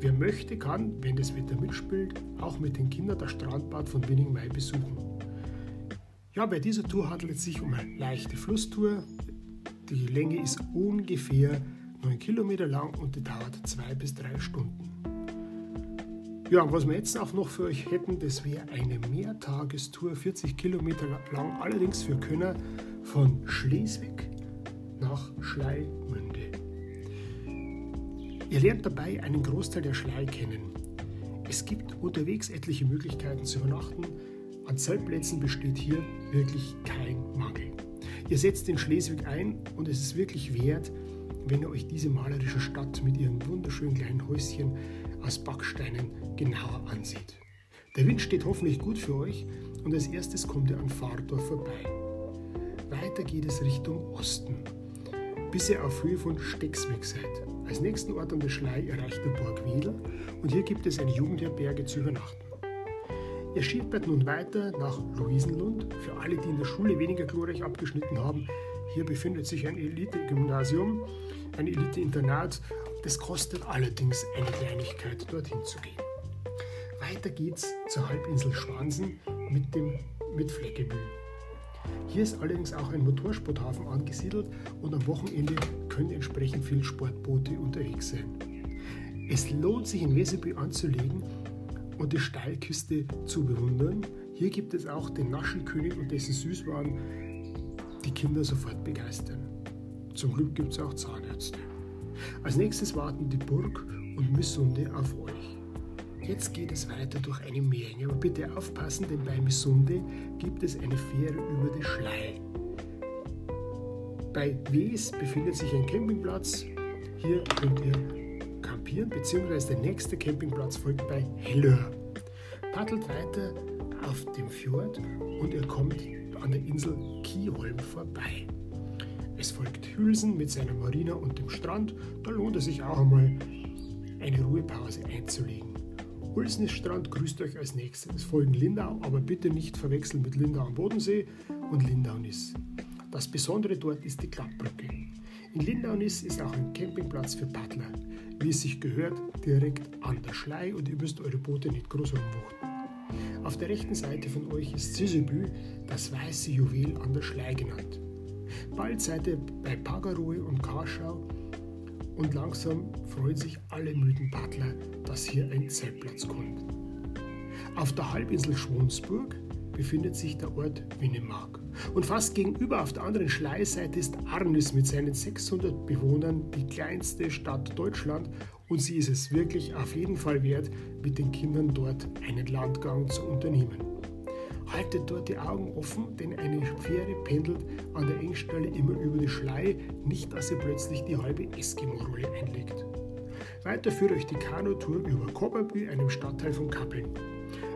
Wer möchte, kann, wenn das Wetter mitspielt, auch mit den Kindern das Strandbad von Winning Mai besuchen. Ja, bei dieser Tour handelt es sich um eine leichte Flusstour. Die Länge ist ungefähr 9 Kilometer lang und die dauert zwei bis drei Stunden. Ja, was wir jetzt auch noch für euch hätten, das wäre eine Mehrtagestour, 40 Kilometer lang, allerdings für Könner von Schleswig nach Schleimünde. Ihr lernt dabei einen Großteil der Schlei kennen. Es gibt unterwegs etliche Möglichkeiten zu übernachten. An Zeltplätzen besteht hier wirklich kein Mangel. Ihr setzt in Schleswig ein und es ist wirklich wert, wenn ihr euch diese malerische Stadt mit ihren wunderschönen kleinen Häuschen aus Backsteinen genauer ansieht. Der Wind steht hoffentlich gut für euch und als erstes kommt ihr an Fahrdorf vorbei. Weiter geht es Richtung Osten, bis ihr auf Höhe von Stecksweg seid. Als nächsten Ort an der Schlei erreicht ihr Burg Wedel und hier gibt es eine Jugendherberge zu übernachten. Ihr schiebert nun weiter nach Luisenlund. Für alle, die in der Schule weniger glorreich abgeschnitten haben, hier befindet sich ein Elite-Gymnasium, ein Elite-Internat. Das kostet allerdings eine Kleinigkeit, dorthin zu gehen. Weiter geht's zur Halbinsel Schwansen mit, dem, mit Fleckebü. Hier ist allerdings auch ein Motorsporthafen angesiedelt und am Wochenende können entsprechend viele Sportboote unterwegs sein. Es lohnt sich in Wesebü anzulegen und die Steilküste zu bewundern. Hier gibt es auch den Naschenkönig und dessen Süßwaren, die Kinder sofort begeistern. Zum Glück gibt es auch Zahnärzte. Als nächstes warten die Burg und Missunde auf euch. Jetzt geht es weiter durch eine Meerenge, aber bitte aufpassen, denn bei Missunde gibt es eine Fähre über die Schlei. Bei Wes befindet sich ein Campingplatz. Hier könnt ihr campieren, beziehungsweise der nächste Campingplatz folgt bei Hellör. Paddelt weiter auf dem Fjord und ihr kommt an der Insel Kieholm vorbei. Es folgt Hülsen mit seiner Marina und dem Strand. Da lohnt es sich auch einmal, eine Ruhepause einzulegen. Ulsnisstrand grüßt euch als nächstes. Es folgen Lindau, aber bitte nicht verwechseln mit Lindau am Bodensee und Lindaunis. Das Besondere dort ist die Klappbrücke. In Lindaunis ist auch ein Campingplatz für Paddler. Wie es sich gehört, direkt an der Schlei und ihr müsst eure Boote nicht groß rumwuchten. Auf der rechten Seite von euch ist Sisebü, das weiße Juwel an der Schlei genannt. Bald seid ihr bei Pagaroe und Karschau und langsam freuen sich alle müden Paddler, dass hier ein Zeltplatz kommt. Auf der Halbinsel Schwonsburg befindet sich der Ort Winnemark. Und fast gegenüber auf der anderen Schleiseite ist Arnis mit seinen 600 Bewohnern die kleinste Stadt Deutschland und sie ist es wirklich auf jeden Fall wert, mit den Kindern dort einen Landgang zu unternehmen. Haltet dort die Augen offen, denn eine Fähre pendelt an der Engstelle immer über die Schlei, nicht dass ihr plötzlich die halbe Eskimo-Rolle einlegt. Weiter führt euch die Kanutour über Kobberbü, einem Stadtteil von Kappeln.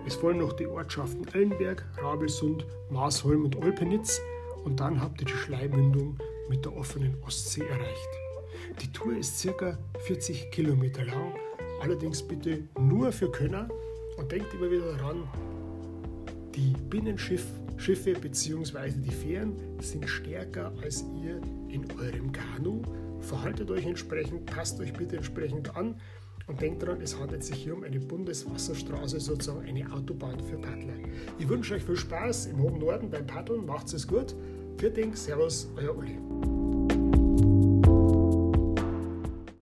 Es folgen noch die Ortschaften Ellenberg, Rabelsund, Maasholm und Olpenitz und dann habt ihr die Schleimündung mit der offenen Ostsee erreicht. Die Tour ist ca. 40 Kilometer lang, allerdings bitte nur für Könner und denkt immer wieder daran, die Binnenschiffe bzw. die Fähren sind stärker als ihr in eurem Kanu. Verhaltet euch entsprechend, passt euch bitte entsprechend an und denkt daran, es handelt sich hier um eine Bundeswasserstraße, sozusagen eine Autobahn für Paddler. Ich wünsche euch viel Spaß im hohen Norden beim Paddeln, macht es gut. Für Ding, Servus, euer Uli.